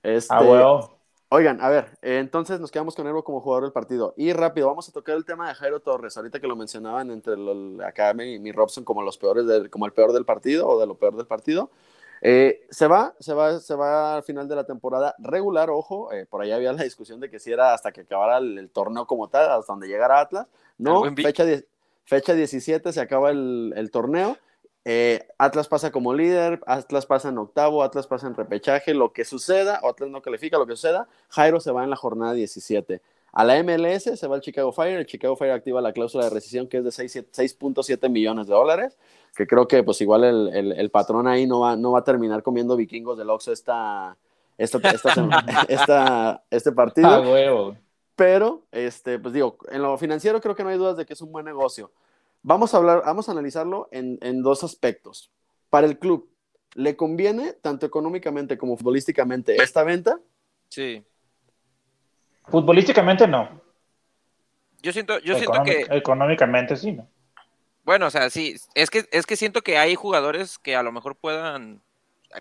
Este, Ah, huevo. Oigan, a ver, eh, entonces nos quedamos con Evo como jugador del partido. Y rápido, vamos a tocar el tema de Jairo Torres. Ahorita que lo mencionaban entre lo- acá mi, mi Robson como los peores del, como el peor del partido o de lo peor del partido. Eh, se va, se va, se va al final de la temporada regular, ojo, eh, por ahí había la discusión de que si era hasta que acabara el, el torneo como tal, hasta donde llegara Atlas. No, fecha, fecha 17 se acaba el, el torneo. Eh, Atlas pasa como líder, Atlas pasa en octavo, Atlas pasa en repechaje, lo que suceda, o Atlas no califica, lo que suceda, Jairo se va en la jornada 17. A la MLS se va el Chicago Fire, el Chicago Fire activa la cláusula de rescisión que es de 6 6.7 millones de dólares, que creo que pues igual el, el- el patrón ahí no va, no va a terminar comiendo vikingos del Oxxo esta, esta, esta, sema- esta- este partido Ah, huevo. pero este, pues digo, en lo financiero creo que no hay dudas de que es un buen negocio. Vamos a hablar, vamos a analizarlo en, en dos aspectos. Para el club, ¿le conviene tanto económicamente como futbolísticamente esta venta? Sí. Futbolísticamente no. Yo siento, yo siento que, Económicamente sí, ¿no? Bueno, o sea, sí, es que, es que siento que hay jugadores que a lo mejor puedan,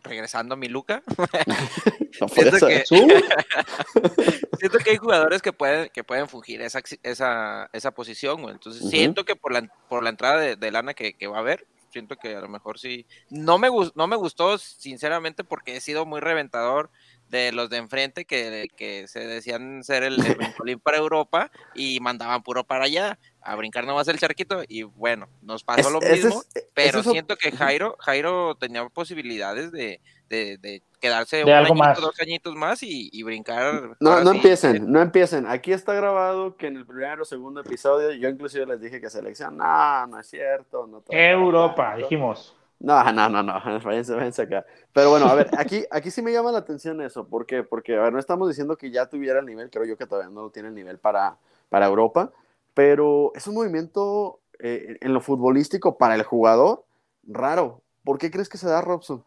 regresando a mi Luca, No Siento que- siento que hay jugadores que pueden, que pueden fungir esa, esa, esa posición, güey. Entonces siento que por la, por la entrada de, de lana que, que va a haber, siento que a lo mejor sí. No me, no me gustó, sinceramente, porque he sido muy reventador de los de enfrente que, que se decían ser el, el para Europa y mandaban puro para allá a brincar nomás el charquito y bueno, nos pasó Es- lo mismo. es- Pero es- siento que Jairo, Jairo tenía posibilidades de, de, de quedarse De un algo añito, más. dos añitos más y, y brincar. No, no sí, empiecen, no empiecen. Aquí está grabado que en el primer o segundo episodio yo inclusive les dije que selección, no, no es cierto. No todo Europa, tanto". dijimos. No, no, no, no, váyanse, váyanse acá. Pero bueno, a ver, aquí, aquí sí me llama la atención eso. ¿Por qué? Porque, a ver, no estamos diciendo que ya tuviera el nivel, creo yo que todavía no tiene el nivel para, para Europa, pero es un movimiento eh, en lo futbolístico para el jugador raro. ¿Por qué crees que se da, Robson?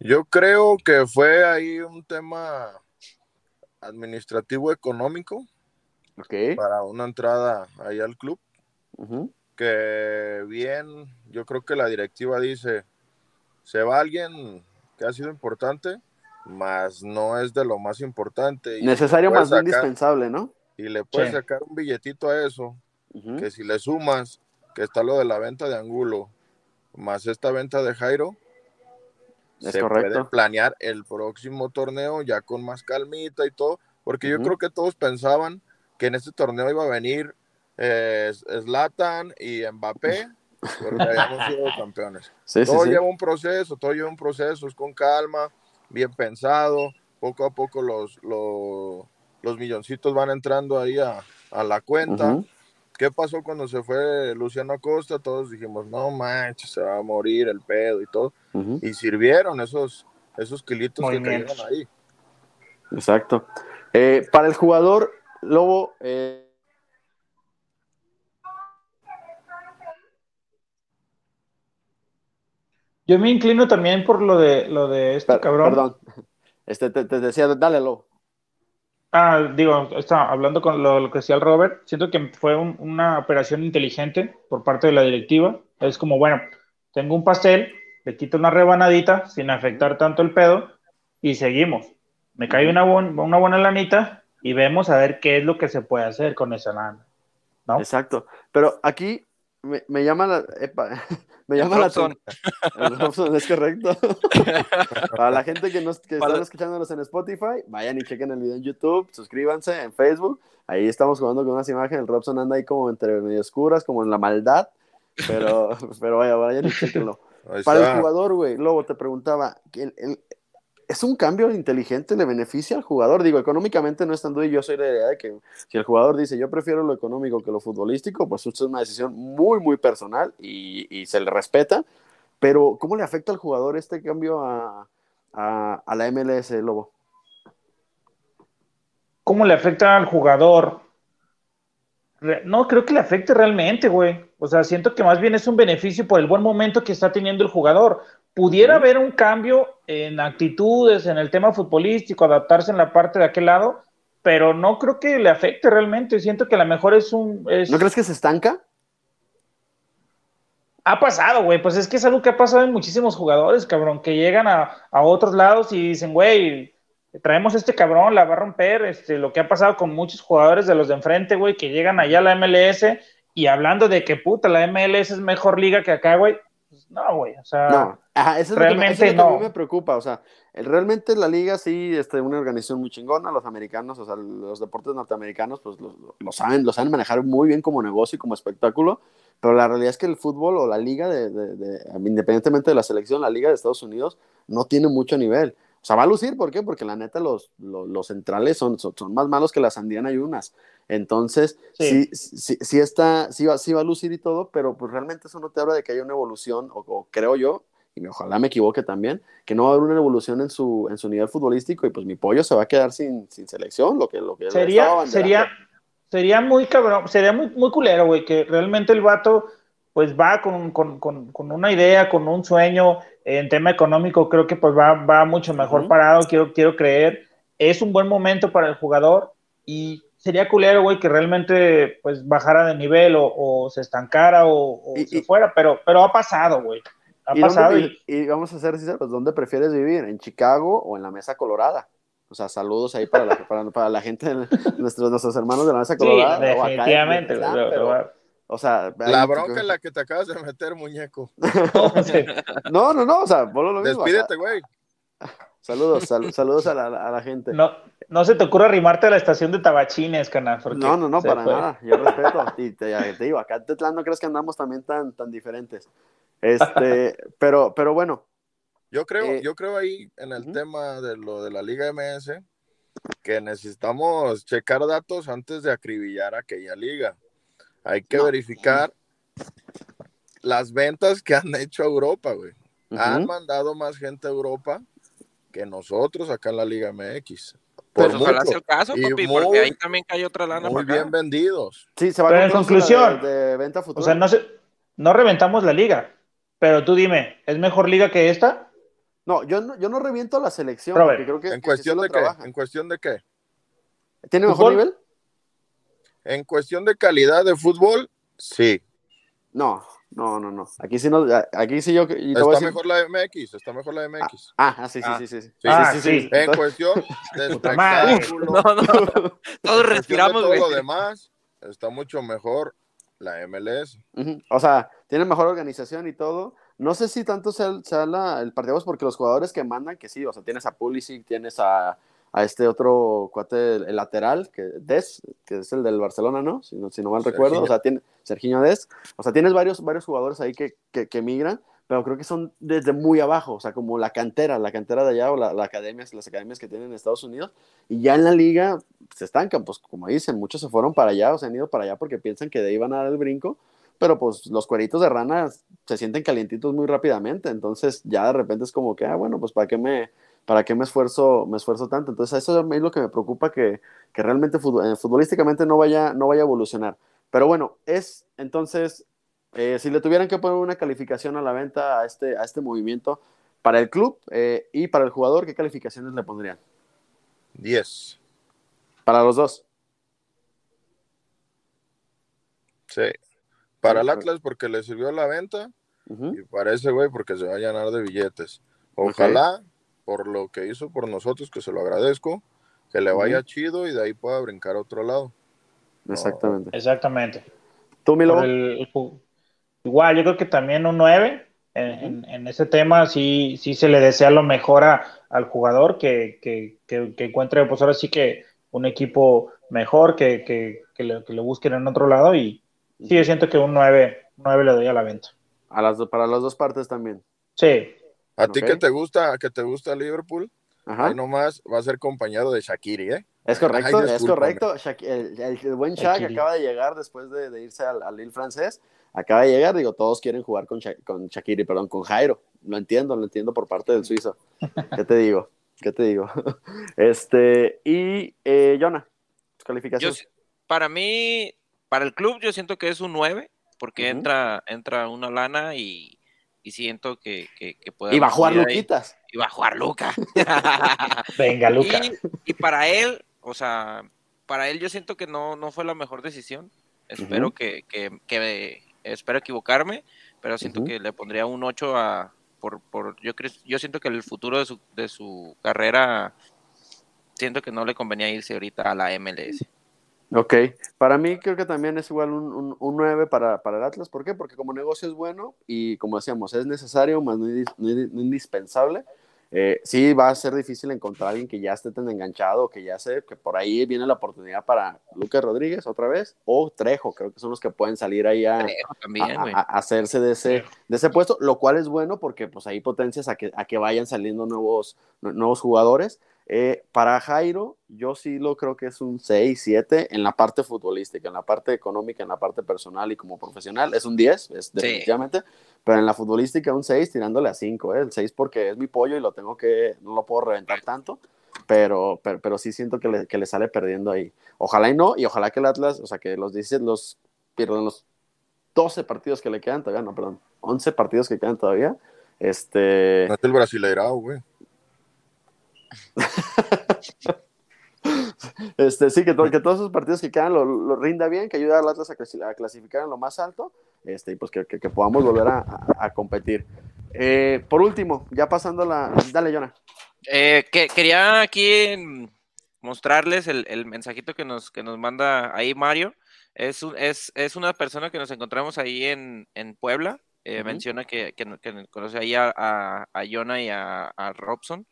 Yo creo que fue ahí un tema administrativo económico Ok. para una entrada ahí al club. Que bien, yo creo que la directiva dice, se va alguien que ha sido importante, mas no es de lo más importante. Y Necesario más sacar- indispensable, ¿no? Y le puedes Sí. sacar un billetito a eso, que si le sumas, que está lo de la venta de Angulo, más esta venta de Jairo, Es se correcto. puede planear el próximo torneo ya con más calmita y todo, porque yo creo que todos pensaban que en este torneo iba a venir eh, Zlatan y Mbappé, porque habíamos sido campeones. Sí, todo sí. lleva un proceso, todo lleva un proceso, es con calma, bien pensado, poco a poco los, los, los milloncitos van entrando ahí a, a la cuenta. ¿Qué pasó cuando se fue Luciano Acosta? Todos dijimos, no manches, se va a morir el pedo y todo. Y sirvieron esos, esos kilitos que cayeron ahí. Exacto. Eh, para el jugador, Lobo, eh, Yo me inclino también por lo de lo de este per- cabrón. perdón, este, te, te decía, dale, Lobo. Ah, digo, estaba hablando con lo, lo que decía el Robert, siento que fue un- una operación inteligente por parte de la directiva. Es como, bueno, tengo un pastel, le quito una rebanadita sin afectar tanto el pedo y seguimos. Me cae una, buen- una buena lanita y vemos a ver qué es lo que se puede hacer con esa lana. ¿no? Exacto. Pero aquí me, me llama la, epa, me llama la Robson. el Robson, es correcto. Para la gente que, nos, que están escuchándonos en Spotify, vayan y chequen el video en YouTube, suscríbanse en Facebook. Ahí estamos jugando con unas imágenes. El Robson anda ahí como entre medio oscuras, como en la maldad. Pero, pero vaya, vayan y chequenlo. Para el jugador, güey, Lobo, te preguntaba, ¿el, el- ¿es un cambio inteligente? ¿Le beneficia al jugador? Digo, económicamente no es tan duro y yo soy de la idea de que si el jugador dice yo prefiero lo económico que lo futbolístico, pues es una decisión muy, muy personal y, se le respeta. Pero, ¿cómo le afecta al jugador este cambio a, la MLS, Lobo? ¿Cómo le afecta al jugador? No creo que le afecte realmente, güey. O sea, siento que más bien es un beneficio por el buen momento que está teniendo el jugador. Pudiera haber un cambio en actitudes, en el tema futbolístico, adaptarse en la parte de aquel lado, pero no creo que le afecte realmente. Siento que a lo mejor es un... es- ¿No crees que se estanca? Ha pasado, güey. Pues es que es algo que ha pasado en muchísimos jugadores, cabrón, que llegan a, a otros lados y dicen, güey, traemos este cabrón, la va a romper. Este, lo que ha pasado con muchos jugadores de los de enfrente, güey, que llegan allá a la MLS y hablando de que puta, la MLS es mejor liga que acá, güey. Pues no, güey. O sea, No, Ajá, eso es lo que, me- eso es realmente lo que a mí no. me preocupa. O sea, el- realmente la liga sí, este, una organización muy chingona, los americanos, o sea, los deportes norteamericanos, pues lo, lo saben, lo saben manejar muy bien como negocio y como espectáculo, pero la realidad es que el fútbol o la liga, de, de- de- independientemente de la selección, la liga de Estados Unidos no tiene mucho nivel. O sea, va a lucir, ¿por qué? Porque la neta los, los, los centrales son, son, son más malos que las Andiana y unas. Entonces, sí, Sí. sí, sí, está, sí, va, sí va a lucir y todo, pero pues realmente eso no te habla de que haya una evolución, o, o creo yo, y ojalá me equivoque también, que no va a haber una evolución en su, en su nivel futbolístico y pues mi pollo se va a quedar sin, sin selección, lo que, lo que sería, sería, sería muy cabrón, sería muy, muy culero, güey, que realmente el vato pues va con, con, con, con una idea, con un sueño, en tema económico creo que pues va, va mucho mejor Ujú. parado, quiero, quiero creer, es un buen momento para el jugador y sería culero, güey, que realmente pues bajara de nivel o, o se estancara o, o Y- se y- fuera, pero, pero ha pasado, güey, ha ¿Y, pasado dónde- y, vamos a ser sinceros, ¿dónde prefieres vivir? ¿En Chicago o en la Mesa Colorada? O sea, saludos ahí para la, para, para la gente, nuestros, nuestros hermanos de la Mesa sí, Colorada. o acá en definitivamente, pero, pero- o sea, La bronca es la que te acabas de meter, muñeco. No, no, no, o sea, vuelvo lo mismo. Despídete, güey. Saludos, sal- saludos a la, a la gente. No, no se te ocurra arrimarte a la estación de tabachines, canal. No, no, no, para fue. nada. Yo respeto. Y te, digo, acá en Tetlán no crees que andamos también tan, tan diferentes. Este, pero, pero bueno, Yo creo, Eh, yo creo ahí en el tema de lo de la Liga MS que necesitamos checar datos antes de acribillar aquella liga. Hay que No. verificar las ventas que han hecho a Europa, güey. Han mandado más gente a Europa que nosotros acá en la Liga MX. Pues Por ojalá mucho. sea el caso, Y papi, muy- porque ahí también cae otra lana Muy bien vendidos. Sí, se va Pero con en conclusión, de, de venta futura. O sea, no, se, no reventamos la liga. Pero tú dime, ¿es mejor liga que esta? No, yo no, yo no reviento la selección, creo que, ¿En que cuestión de qué? ¿En cuestión de qué? ¿Tiene mejor ¿Fútbol? nivel? En cuestión de calidad de fútbol, sí. No, no, no, no. Aquí sí no, aquí sí yo y Está decir- mejor la MX, está mejor la MX. Ah, ah, sí, sí, Ah. sí, sí, sí. Sí, Ah, sí, sí. En cuestión de espectáculo, No, no, todos respiramos, todo güey. lo demás, está mucho mejor la MLS. Ujú. O sea, tiene mejor organización y todo. No sé si tanto sea, el- sea la- el partido, porque los jugadores que mandan, que sí, o sea, tienes a Pulisic, tienes a, a este otro cuate, el, lateral, que Des, que es el del Barcelona, ¿no? Si no, si no mal recuerdo. O Serginho. sea, tiene Serginho Des. O sea, tienes varios, varios jugadores ahí que, que, que migran, pero creo que son desde muy abajo, o sea, como la cantera, la cantera de allá o la, la academia, las academias que tienen en Estados Unidos. Y ya en la liga se estancan, pues como dicen, muchos se fueron para allá o se han ido para allá porque piensan que de ahí van a dar el brinco pero pues los cueritos de rana se sienten calientitos muy rápidamente, entonces ya de repente es como que, ah, bueno, pues para qué me, para qué me esfuerzo, me esfuerzo tanto, entonces eso es lo que me preocupa que, que realmente eh, futbolísticamente no vaya, no vaya a evolucionar, pero bueno, es entonces, eh, si le tuvieran que poner una calificación a la venta a este, a este movimiento para el club eh, y para el jugador, ¿qué calificaciones le pondrían? 10. Para los dos. Sí. Para el Atlas porque le sirvió la venta y para ese güey porque se va a llenar de billetes. Ojalá, por lo que hizo por nosotros, que se lo agradezco, que le vaya chido y de ahí pueda brincar a otro lado. Exactamente. Exactamente. ¿Tú, mi lobo? Por el- igual, yo creo que también un 9. En, en- en ese tema sí, sí se le desea lo mejor a- al jugador, que, que, que- que encuentre, pues ahora sí que un equipo mejor, que, que, que, le, que le busquen en otro lado. Y sí, yo siento que un 9, un 9 le doy a la venta. A las, para las dos partes también. Sí, A ti Ok. que te gusta, que te gusta Liverpool, Ajá. ahí nomás va a ser compañero de Shakiri, ¿eh? Es correcto, Ay, es correcto. El, el- el buen Shaq Shaqiri. acaba de llegar después de, de irse al, al Lille francés. Acaba de llegar, digo, todos quieren jugar con, Sha- con Shakiri, perdón, con Jairo. Lo entiendo, lo entiendo por parte del suizo. ¿Qué te digo? ¿Qué te digo? Este, y eh, Jonah, tus Yo, calificaciones. si- para mí, para el club, yo siento que es un 9, porque Ujú. entra, entra una lana y, y siento que, que, que puede Y va a jugar. Luquitas. Y va a jugar Luca. venga, Luca. Y, y para él, o sea, para él yo siento que no, no fue la mejor decisión. Espero que, que, que- espero equivocarme, pero siento que le pondría un 8 a por, por yo creo, yo siento que el futuro de su, de su carrera siento que no le convenía irse ahorita a la MLS. Ok, para mí creo que también es igual un, un, un 9 para, para el Atlas. ¿Por qué? Porque como negocio es bueno y como decíamos, es necesario, más no, indis- no no indispensable. Eh, sí va a ser difícil encontrar a alguien que ya esté tan enganchado, que ya sé que por ahí viene la oportunidad para Lucas Rodríguez otra vez o Trejo, creo que son los que pueden salir ahí a, también, a- a- a hacerse de ese, de ese puesto, lo cual es bueno porque pues ahí potencias a que, a que vayan saliendo nuevos, nu- nuevos jugadores. Eh, para Jairo, yo sí lo creo que es un 6, 7 en la parte futbolística, en la parte económica, en la parte personal y como profesional, es un 10, es definitivamente, pero en la futbolística un 6 tirándole a 5, ¿eh? el 6 porque es mi pollo y lo tengo que, no lo puedo reventar tanto, pero, pero, pero sí siento que le, que le sale perdiendo ahí. Ojalá y no, y ojalá que el Atlas, o sea, que los 17, los, perdón, los 12 partidos que le quedan todavía, no, perdón, 11 partidos que quedan todavía, este... Es el brasileirao, güey. Este, sí, que, to- que todos esos partidos que quedan lo, lo rinda bien, que ayuda al Atlas a, a clasificar en lo más alto, este, y pues que, que- que podamos volver a, a- a competir. Eh, por último, ya pasando la... Dale, Jonah. Eh, que, quería aquí mostrarles el, el mensajito que nos, que nos manda ahí Mario. Es, un- es, es una persona que nos encontramos ahí en, en Puebla. Eh, Ujú. Menciona que, que, que conoce ahí a, a, a Jonah y a, a Robson.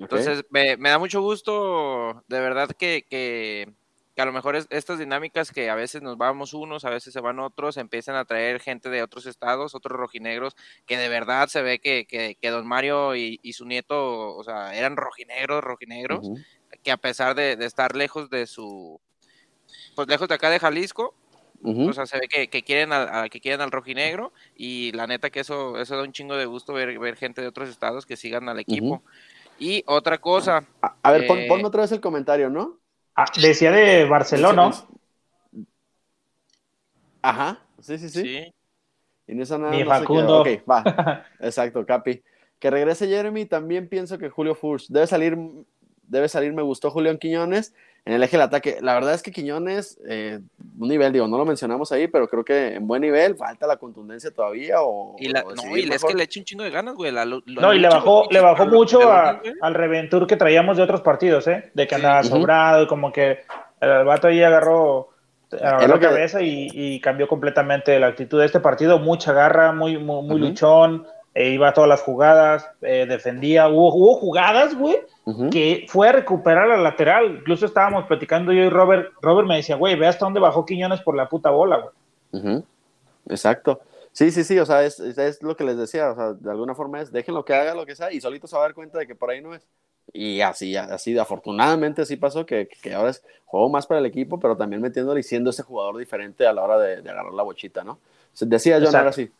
Entonces, me, me da mucho gusto, de verdad, que, que, que a lo mejor es- estas dinámicas que a veces nos vamos unos, a veces se van otros, empiezan a traer gente de otros estados, otros rojinegros, que de verdad se ve que, que, que don Mario y, y su nieto, o sea, eran rojinegros, rojinegros, que a pesar de, de estar lejos de su, pues lejos de acá de Jalisco. O sea, se ve que, que quieren al, a- que quieren al rojinegro y la neta que eso, eso da un chingo de gusto ver, ver gente de otros estados que sigan al equipo. Y otra cosa, A, a ver, pon, Eh, ponme otra vez el comentario, ¿no? Ah, decía de Barcelona. Ajá, sí, sí, sí. sí, Y en esa nada Mi no Facundo. Ok, va. Exacto, Capi. Que regrese Jeremy, también pienso que Julio Furch debe salir, debe salir, me gustó Julián Quiñones en el eje del ataque. La verdad es que Quiñones, eh, un nivel, digo, no lo mencionamos ahí, pero creo que en buen nivel, falta la contundencia todavía o... y la, o no, y es que le echa un chingo de ganas, güey. la la No, y le bajó, le bajó mucho a- al reventur que traíamos de otros partidos, ¿eh? De que Sí. andaba sobrado y como que el vato ahí agarró, lo que- cabeza y, y cambió completamente la actitud de este partido. Mucha garra, muy, muy, muy luchón, eh, iba a todas las jugadas, eh, defendía. Hubo, hubo jugadas, güey, que fue a recuperar la lateral. Incluso estábamos platicando yo y Robert. Robert me decía, güey, ve hasta dónde bajó Quiñones por la puta bola, güey. Exacto. Sí, sí, sí, o sea, es, es- es lo que les decía, o sea, de alguna forma es, déjenlo que haga lo que sea y solito se va a dar cuenta de que por ahí no es. Y así, así, afortunadamente sí pasó, que, que ahora es juego más para el equipo, pero también metiéndole y siendo ese jugador diferente a la hora de, de agarrar la bochita, ¿no? Decía John, Exacto. ahora sí.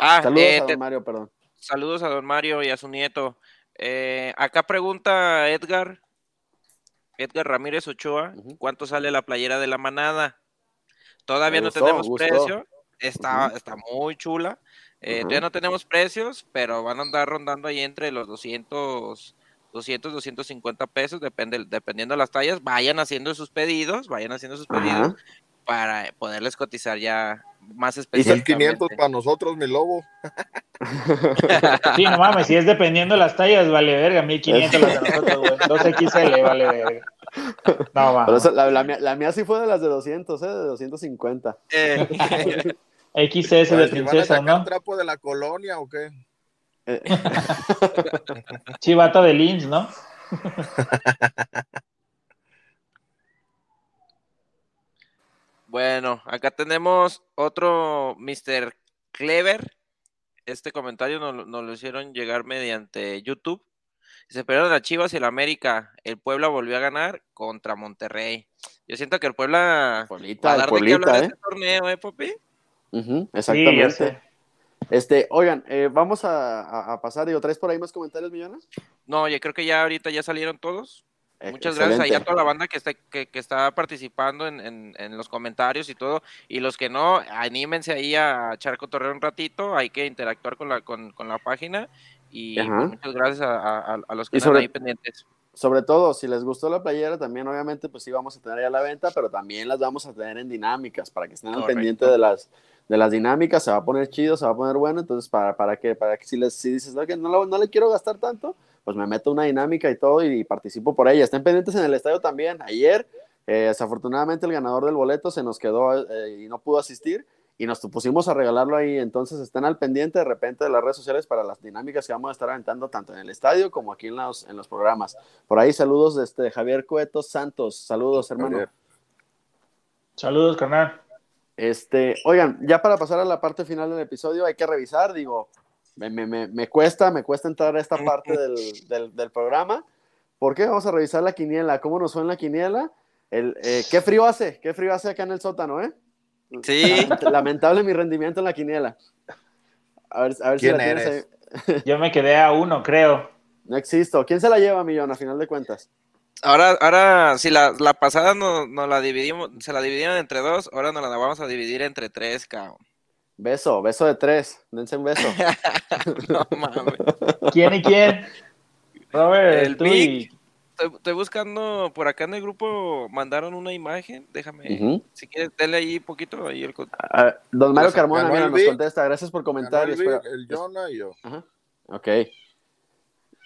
Ah, Saludos eh, a te- don Mario, perdón. saludos a don Mario y a su nieto. Eh, acá pregunta Edgar, Edgar Ramírez Ochoa. ¿cuánto sale la playera de la manada? Todavía Me no gustó, tenemos gustó. precio, está, está muy chula. Eh. Todavía no tenemos precios, pero van a andar rondando ahí entre los 200, 200, 250 pesos, depende, dependiendo de las tallas. Vayan haciendo sus pedidos, vayan haciendo sus pedidos. Para poderles cotizar ya más específicamente. 500 para nosotros, mi lobo. Sí, no mames, si es dependiendo de las tallas, vale verga, 1500 las de nosotros, güey. 2XL, vale verga. No, esa- la, la mía, la mía sí fue de las de 200, ¿eh? De 250. Eh, XS de ¿si van a princesa, sacar ¿no? trapo de la colonia o qué? Eh, Chivata de Lins, ¿no? Bueno, acá tenemos otro Mr. Clever. Este comentario nos, nos lo hicieron llegar mediante YouTube. Se perdieron a Chivas y el América. El Puebla volvió a ganar contra Monterrey. Yo siento que el Puebla va Pueblita, a el dar de qué Pueblita, hablar ¿eh? este torneo, ¿eh, Popi? Exactamente. Este, oigan, eh, vamos a, a- a pasar, digo, ¿traes por ahí más comentarios, Millones? No, yo creo que ya ahorita ya salieron todos. Eh, Muchas gracias ahí a toda la banda que está, que, que está participando en, en- en los comentarios y todo. Y los que no, anímense ahí a echar cotorreo un ratito. Hay que interactuar con la, con, con la página. Y pues, muchas gracias a, a- a los que están sobre- ahí pendientes. Sobre todo, si les gustó la playera, también obviamente pues sí vamos a tener ya la venta, pero también las vamos a tener en dinámicas para que estén al pendiente de las, de las dinámicas, se va a poner chido, se va a poner bueno, entonces para, para que, para que si, les, si dices, "No, que no le quiero gastar tanto, pues me meto una dinámica y todo y, participo por ella. Estén pendientes en el estadio también. Ayer, eh, desafortunadamente el ganador del boleto se nos quedó eh, y no pudo asistir y nos pusimos a regalarlo ahí, entonces estén al pendiente de repente de las redes sociales para las dinámicas que vamos a estar aventando tanto en el estadio como aquí en los, en los programas. Por ahí saludos de este Javier Cueto Santos, saludos hermano. Javier. Saludos, carnal. Este, oigan, ya para pasar a la parte final del episodio hay que revisar, digo, me, me- me- me cuesta, me cuesta entrar a esta parte del, del- del programa. ¿Por qué? Vamos a revisar la quiniela, cómo nos fue en la quiniela. El, eh, ¿Qué frío hace? ¿Qué frío hace acá en el sótano, eh? Sí. Lament- Lamentable mi rendimiento en la quiniela. A ver, a ver si ¿Quién la tienes eres? ahí. Yo me quedé a uno, creo. No existo. ¿Quién se la lleva, Millón, a final de cuentas? Ahora, ahora, si la, la pasada no, no la dividimos, se la dividieron entre dos, ahora nos la vamos a dividir entre tres, cabrón. Beso, beso de tres. Dense un beso. No mames. ¿Quién y quién? Robert, El tú Vic. y... Estoy, estoy buscando por acá en el grupo, mandaron una imagen, déjame, si quieres, denle ahí poquito ahí el... ver, don Mario Carmona, mira, nos Vic. contesta. Gracias por Ganó el comentarios. Vic, pero- el Jonah y yo. Ajá. Ok.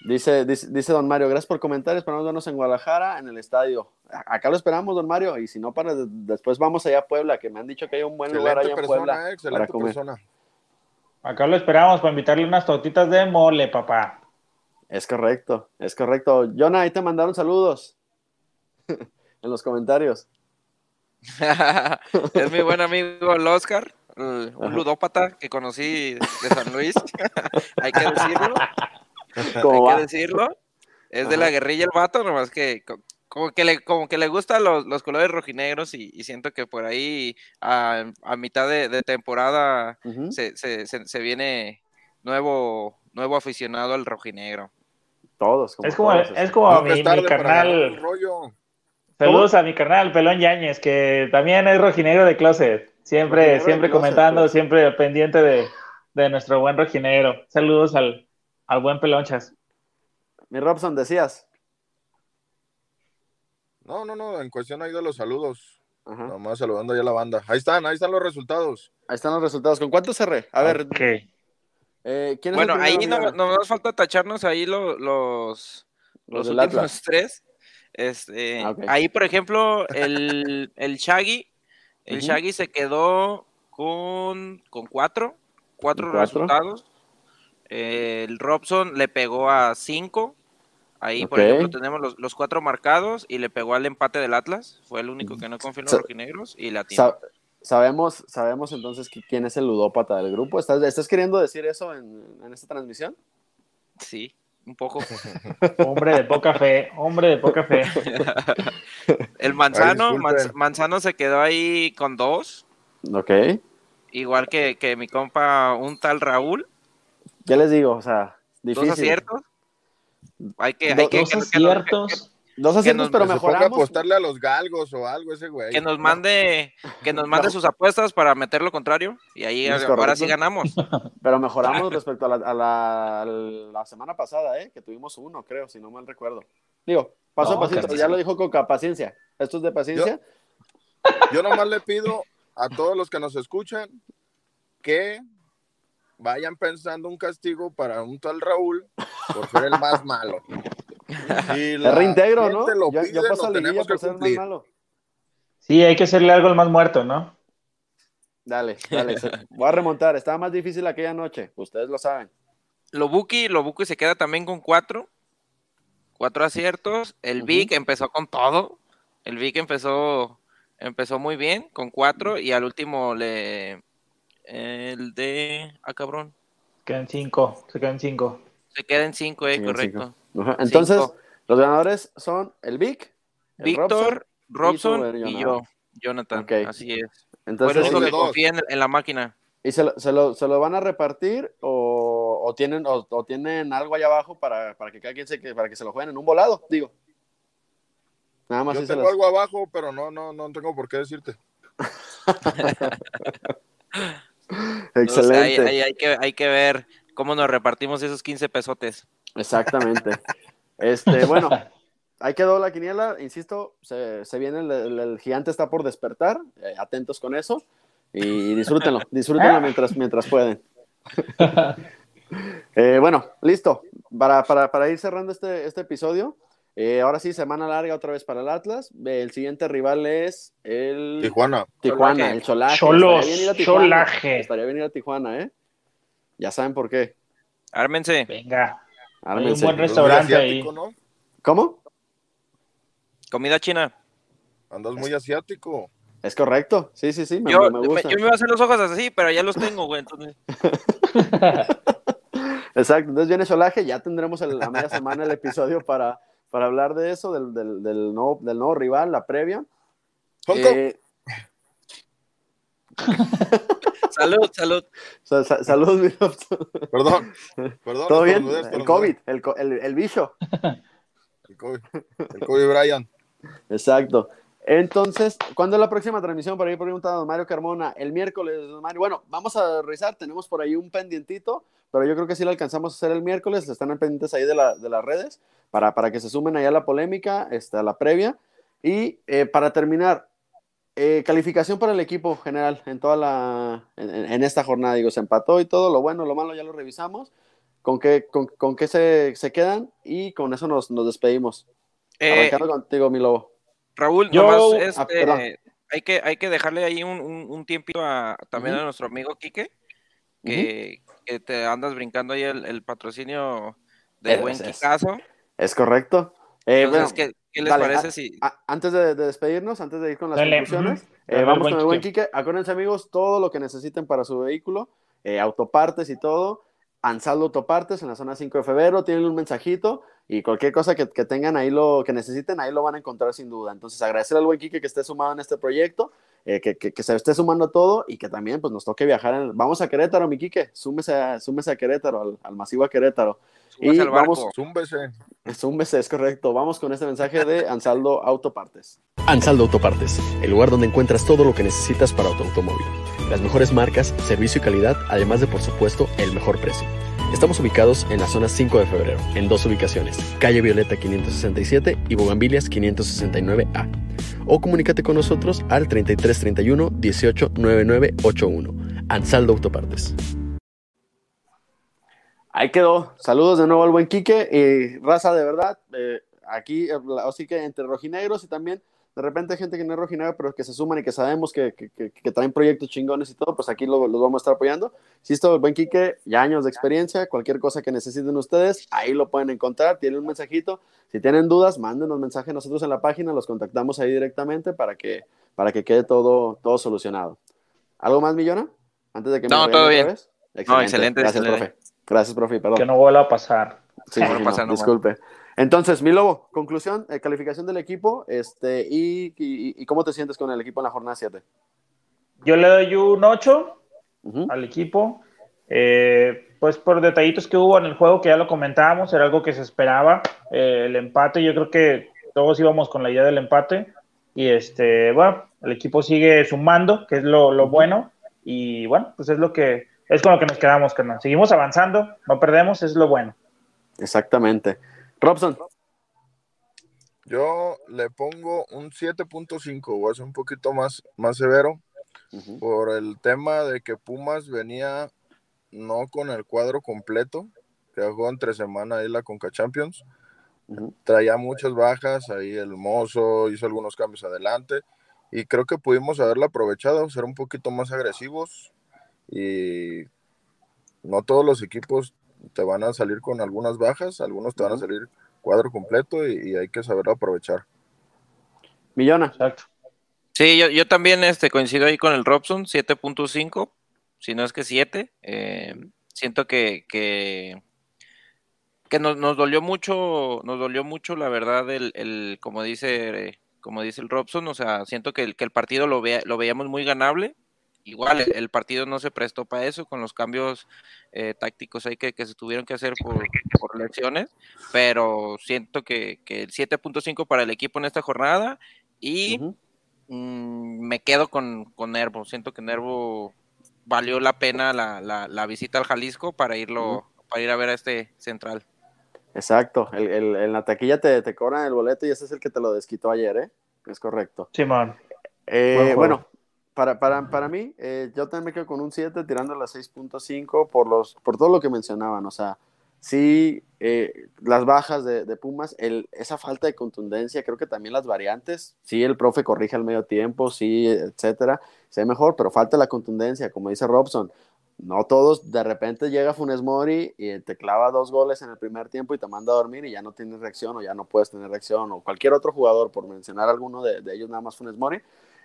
Dice, dice, dice don Mario, gracias por comentarios. Esperamos vernos en Guadalajara, en el estadio. Acá lo esperamos, don Mario. Y si no, para después vamos allá a Puebla, que me han dicho que hay un buen lugar allá Excelente en persona, Puebla excelente para comer. persona. Acá lo esperamos para invitarle unas tortitas de mole, papá. Es correcto, es correcto. Jonah, ahí te mandaron saludos en los comentarios. es mi buen amigo el Oscar, un Ajá. ludópata que conocí de San Luis, hay que decirlo, ¿Cómo hay va? que decirlo. Es de la guerrilla el vato, nomás que co- como que le, como que le gustan los, los colores rojinegros y, y siento que por ahí a, a mitad de, de temporada se, se, se, se viene nuevo, nuevo aficionado al rojinegro. Todos. Es como, todos, es como Nunca mi, es tarde mi un carnal. rollo. Saludos a mi carnal, Pelón Yáñez, que también es rojinegro de closet. Siempre, Rojinegro siempre closet, comentando, pues. siempre pendiente de, de nuestro buen rojinegro. Saludos al, al buen Pelonchas. Mi Robson, decías. No, no, no, en cuestión ahí de los saludos. Ajá. Nomás saludando ya la banda. Ahí están, ahí están los resultados. Ahí están los resultados. ¿Con cuánto cerré? A ver, eh, ¿quién es Bueno, el ahí no, nos falta tacharnos ahí lo- los, Los los últimos tres. Este, Ah. Ahí, por ejemplo, el, el Shaggy, el. Shaggy se quedó con, con cuatro, cuatro, ¿Con cuatro? resultados. Eh, el Robson le pegó a cinco. Ahí, por ejemplo, tenemos los, los cuatro marcados y le pegó al empate del Atlas. Fue el único que no confió en los Sa- rojinegros y la Sa- sabemos, sabemos entonces qui- quién es el ludópata del grupo. ¿Estás, estás queriendo decir eso en, en esta transmisión? Sí, un poco. Hombre de poca fe, hombre de poca fe. El Manzano. Manz- Manzano se quedó ahí con dos. Ok. Igual que, que mi compa, un tal Raúl. Ya les digo, o sea, Dos difícil. aciertos. Hay que, Do- hay que, Dos que- que aciertos. Dos aciertos, nos- pero Que mejoramos. apostarle a los galgos o algo ese güey. que nos mande, que nos mande sus apuestas para meter lo contrario. Y ahí ahora correcto. sí ganamos. Pero mejoramos respecto a la, a la- a la semana pasada, ¿eh? Que tuvimos uno, creo, si no mal recuerdo. Digo, paso No, a pasito, ya lo dijo Coca, paciencia. Esto es de paciencia. Yo nomás le pido a todos los que nos escuchan que vayan pensando un castigo para un tal Raúl por ser el más malo. La Te reintegro, ¿no? lo Yo, pide, yo paso lo tenemos que ser más malo. Sí, hay que hacerle algo al más muerto, ¿no? Dale, dale. Voy a remontar. Estaba más difícil aquella noche. Ustedes lo saben. Lobuki, Lobuki se queda también con cuatro. Cuatro aciertos. El. Vic empezó con todo. El Vic empezó, empezó muy bien con cuatro. Y al último le. El de. Ah, cabrón. Quedan cinco, se quedan cinco. Se queda en cinco, eh, correcto. Entonces, Cinco. los ganadores son el Vic, el Víctor, Robson Robson y yo. Jonathan. Ok. Así es. Entonces, único dos que confía en, en la máquina. ¿y se lo, se lo- se lo van a repartir o, o tienen, o, o tienen algo allá abajo para, para que cada quien se, que- para que se lo jueguen en un volado? Digo. Nada más Yo tengo los- algo abajo, pero no, no, no tengo por qué decirte. Excelente. hay, que, hay que ver cómo nos repartimos esos 15 pesotes. Exactamente. Este, bueno, ahí quedó la quiniela, insisto, se, se viene, el, el- el gigante está por despertar, eh, atentos con eso, y disfrútenlo, disfrútenlo mientras, mientras pueden. Eh, bueno, listo, para, para, para ir cerrando este, este episodio, eh, ahora sí, semana larga otra vez para el Atlas, el siguiente rival es el Tijuana. Tijuana, Cholaje. el Cholaje. Cholos, Estaría bien ir a Tijuana. Cholaje. Estaría bien ir a Tijuana, ¿eh? Ya saben por qué. Ármense. Venga. Hay un Ármense. buen restaurante asiático, ahí. ¿no? ¿Cómo? Comida china. Andas muy asiático. Es correcto, sí, sí, sí, me, Yo me me, gusta. yo me iba a hacer los ojos así, pero ya los tengo, güey. Entonces, Exacto, entonces viene Solaje, ya tendremos el- a media semana el episodio para, para hablar de eso, del, del, del nuevo, del nuevo rival, la previa. Hong Kong. Eh, salud, salud. sa- sa- saludos, mi. Perdón. Perdón. ¿Todo bien? El. COVID, el, co- el, el bicho. El COVID. El COVID Brian. Exacto. Entonces, ¿cuándo es la próxima transmisión? Por ahí preguntando don Mario Carmona. El miércoles, don Mario. Bueno, vamos a revisar, tenemos por ahí un pendientito, pero yo creo que sí lo alcanzamos a hacer el miércoles. Están pendientes ahí de, la- de las redes para, para que se sumen allá a la polémica, este, a la previa. Y eh, para terminar, eh, calificación para el equipo general en toda la en- en esta jornada. Digo, se empató y todo, lo bueno, lo malo ya lo revisamos. ¿Con qué, con, con qué se, se quedan? Y con eso nos, nos despedimos. Eh, Arrancando contigo, mi lobo. Raúl, Yo- nomás Ah, este, hay, que, hay que dejarle ahí un, un, un tiempito a, también a nuestro amigo Quique, que, que te andas brincando ahí el, el patrocinio de Es- buen es- Kikazo. Es correcto. Eh, Entonces, bueno, ¿qué, qué les dale, parece si a- antes de, de despedirnos, antes de ir con las Dale, conclusiones, eh, Dale, vamos con el buen Quique. Quique. Acuérdense, amigos, todo lo que necesiten para su vehículo, eh, autopartes y todo. Ansaldo Autopartes en la zona 5 de febrero, tienen un mensajito y cualquier cosa que, que, tengan ahí, lo que necesiten, ahí lo van a encontrar sin duda. Entonces, agradecer al buen Quique que esté sumado en este proyecto, eh, que, que, que, se esté sumando todo y que también pues, nos toque viajar. En, vamos a Querétaro, mi Quique, súmese a, súmese a Querétaro, al, al masivo a Querétaro. Súmese y al barco. vamos, Zúmbese. Zúmbese, es correcto. Vamos con este mensaje de Ansaldo Autopartes. Ansaldo Autopartes, el lugar donde encuentras todo lo que necesitas para tu automóvil. Las mejores marcas, servicio y calidad, además de por supuesto el mejor precio. Estamos ubicados en la zona 5 de febrero, en dos ubicaciones, calle Violeta 567 y Bogambilias 569A. O comunícate con nosotros al 3331 189981. Ansaldo Autopartes. Ahí quedó. Saludos de nuevo al buen Quique. Y raza, de verdad, eh, aquí, así que entre rojinegros y también de repente hay gente que no es rojinegra, pero que se suman y que sabemos que, que, que, que traen proyectos chingones y todo, pues aquí los lo vamos a estar apoyando. Insisto, el buen Quique, ya años de experiencia, cualquier cosa que necesiten ustedes, ahí lo pueden encontrar, tienen un mensajito. Si tienen dudas, mándenos mensaje a nosotros en la página, los contactamos ahí directamente para que, para que quede todo, todo solucionado. ¿Algo más, Millona? Antes de que me No, todo bien. vez. No, excelente, Gracias, excelente. profe. Gracias, profe, perdón. Que no vuelva a pasar. Sí, No, sí, no no, pasa nada. disculpe. Entonces, mi lobo, conclusión, eh, calificación del equipo, este, y, y, y cómo te sientes con el equipo en la jornada 7. Yo le doy un 8 Ujú. al equipo. Eh, pues por detallitos que hubo en el juego, que ya lo comentábamos, era algo que se esperaba. Eh, el empate, yo creo que todos íbamos con la idea del empate. Y este, bueno, el equipo sigue sumando, que es lo, lo bueno. Y bueno, pues es lo que es con lo que nos quedamos, carnal. Seguimos avanzando, no perdemos, es lo bueno. Exactamente. Robson, Yo le pongo un 7.5, voy a ser un poquito más, más severo por el tema de que Pumas venía no con el cuadro completo, que jugó entre semana ahí la Conca Champions. Ujú. Traía muchas bajas, ahí el mozo hizo algunos cambios adelante y creo que pudimos haberla aprovechado, ser un poquito más agresivos y no todos los equipos te van a salir con algunas bajas, algunos te van a salir cuadro completo y, y hay que saberlo aprovechar. Millona, Exacto. Sí, yo, yo también este, coincido ahí con el Robson, 7.5, si no es que 7. Eh, siento que, que, que nos, nos dolió mucho, nos dolió mucho, la verdad, el, el como dice, como dice el Robson, o sea, siento que el, que el partido lo, vea, lo veíamos muy ganable. Igual el, el partido no se prestó para eso, con los cambios eh, tácticos ahí que, que se tuvieron que hacer por, por lecciones, pero siento que, que el 7.5 para el equipo en esta jornada y. Mm, me quedo con, con Nervo. Siento que Nervo valió la pena la, la, la visita al Jalisco para irlo, para ir a ver a este central. exacto. El, el- en la taquilla te, te cobran el boleto y ese es el que te lo desquitó ayer, ¿eh? Es correcto. Simón. Eh, Buen juego. bueno, para, para, para mí, eh, yo también me quedo con un 7 tirando la 6.5 por, los, por todo lo que mencionaban. O sea, sí, eh, las bajas de, de Pumas, el, esa falta de contundencia, creo que también las variantes. Sí, el profe corrige al medio tiempo, sí, etcétera. Ve mejor, pero falta la contundencia, como dice Robson. No todos, de repente llega Funes Mori y te clava dos goles en el primer tiempo y te manda a dormir y ya no tienes reacción o ya no puedes tener reacción o cualquier otro jugador, por mencionar alguno de, de ellos, nada más Funes Mori.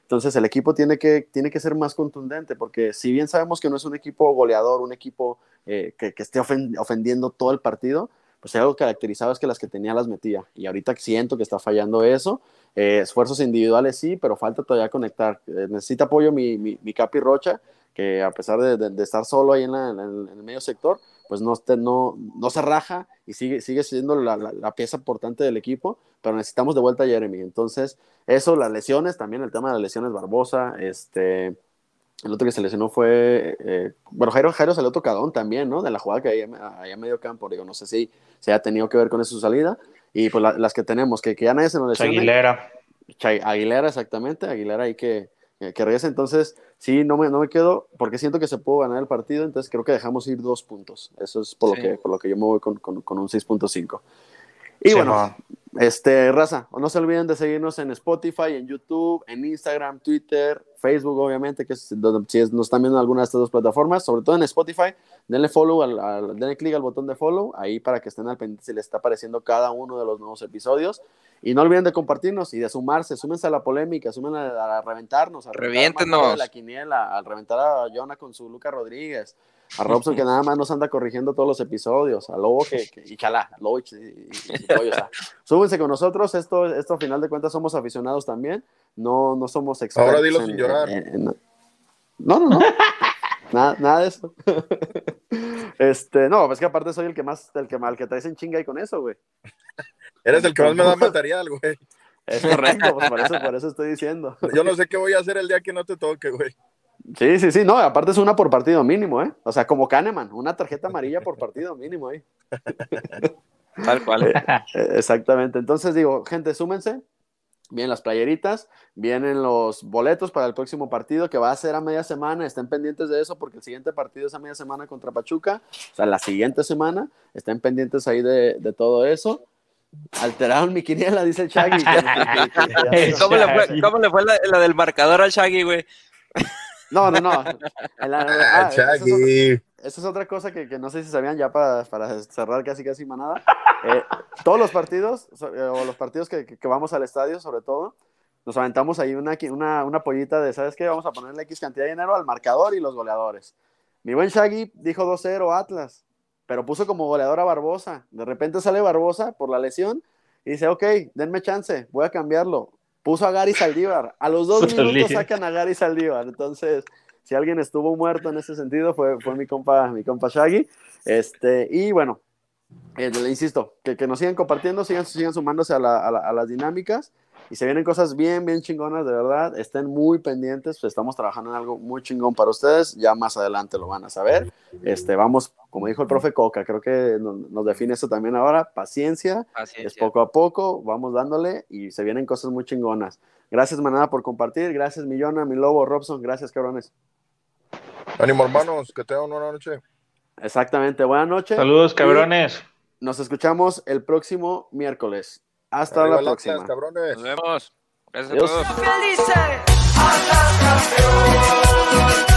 Entonces el equipo tiene que, tiene que ser más contundente porque si bien sabemos que no es un equipo goleador, un equipo eh, que, que, esté ofen ofendiendo todo el partido, pues algo caracterizado es que las que tenía las metía. Y ahorita siento que está fallando eso. Eh, esfuerzos individuales sí, pero falta todavía conectar. Eh, necesita apoyo mi, mi, mi, Capi Rocha, que a pesar de, de, de estar solo ahí en, la, en, el, medio sector, pues no, no, no se raja y sigue, sigue siendo la, la, la, pieza importante del equipo, pero necesitamos de vuelta a Jeremy. Entonces, eso, las lesiones, también el tema de las lesiones Barbosa, este, el otro que se lesionó fue, eh, bueno, Jairo, Jairo salió tocadón también, ¿no? De la jugada que hay allá en medio campo, digo, no sé si se ha tenido que ver con eso su salida, y pues la, las que tenemos, que, que ya nadie se nos lesione. Aguilera. Aguilera, exactamente, Aguilera ahí que, que regrese, entonces sí, no me, no me quedo, porque siento que se pudo ganar el partido, entonces creo que dejamos ir dos puntos, eso es por, sí. lo, que, por lo que yo me voy con, con, con un 6.5. Y sí, bueno, man. este, raza, no se olviden de seguirnos en Spotify, en YouTube, en Instagram, Twitter, Facebook, obviamente, que es donde si es, nos están viendo en alguna de estas dos plataformas, sobre todo en Spotify, denle follow, al, al, denle clic al botón de follow, ahí para que estén al pendiente si les está apareciendo cada uno de los nuevos episodios. Y no olviden de compartirnos y de sumarse, súmense a la polémica, súmense a, a reventarnos, a reventar a la quiniela, al reventar a Jonah con su Luca Rodríguez, a Robson que nada más nos anda corrigiendo todos los episodios, a Lobo que, que y chala, a Lobo y, y- y pollo, o sea, súbense con nosotros, esto, esto a final de cuentas somos aficionados también, no, no somos expertos. Ahora dilo en- sin llorar. en- en- no, no, no. Nada, nada de eso. Este, no, es que aparte soy el que más, el que mal que traes en chinga y con eso, güey. Eres el que más me da material, güey. Es correcto, pues por eso, por eso estoy diciendo. Yo no sé qué voy a hacer el día que no te toque, güey. Sí, sí, sí, no, aparte es una por partido mínimo, ¿eh? O sea, como Kahneman, una tarjeta amarilla por partido mínimo ahí. Tal cual. Eh, eh, Exactamente. Entonces digo, gente, súmense. Vienen las playeritas, vienen los boletos para el próximo partido que va a ser a media semana. Estén pendientes de eso porque el siguiente partido es a media semana contra Pachuca. O sea, la siguiente semana. Estén pendientes ahí de, de todo eso. Alteraron mi quiniela, dice el Shaggy. ¿Cómo le fue, cómo le fue la, la del marcador al Shaggy, güey? No, no, no. La- Ah, ah, esa es otra- Chagui. Esa es otra cosa que, que no sé si sabían ya para, para cerrar casi casi manada. Eh, todos los partidos, eh, o los partidos que, que- vamos al estadio, sobre todo, nos aventamos ahí una, una, una pollita de, ¿sabes qué? Vamos a ponerle X cantidad de dinero al marcador y los goleadores. Mi buen Shaggy dijo 2-0 Atlas, pero puso como goleador a Barbosa. De repente sale Barbosa por la lesión y dice, ok, denme chance, voy a cambiarlo. Puso a Gary Saldívar. A los dos minutos sacan a Gary Saldívar. Entonces, si alguien estuvo muerto en ese sentido, fue, fue mi compa, mi compa Shaggy. Este, y bueno, eh, le insisto, que, que nos sigan compartiendo, sigan, sigan sumándose a, la- a la- a las dinámicas. Y se vienen cosas bien, bien chingonas, de verdad. Estén muy pendientes, pues estamos trabajando en algo muy chingón para ustedes. Ya más adelante lo van a saber. Este, vamos, como dijo el profe Coca, creo que no- nos, define eso también ahora. Paciencia, es Paciencia. poco a poco, vamos dándole y se vienen cosas muy chingonas. Gracias, Manada, por compartir. Gracias, Millona, mi lobo, Robson. Gracias, cabrones. Ánimo, hermanos, que tengan una noche. Exactamente. Buenas noches. Saludos, cabrones. Nos escuchamos el próximo miércoles. Hasta Arriba la próxima. Latas, cabrones. Nos vemos. Gracias Adiós. a todos.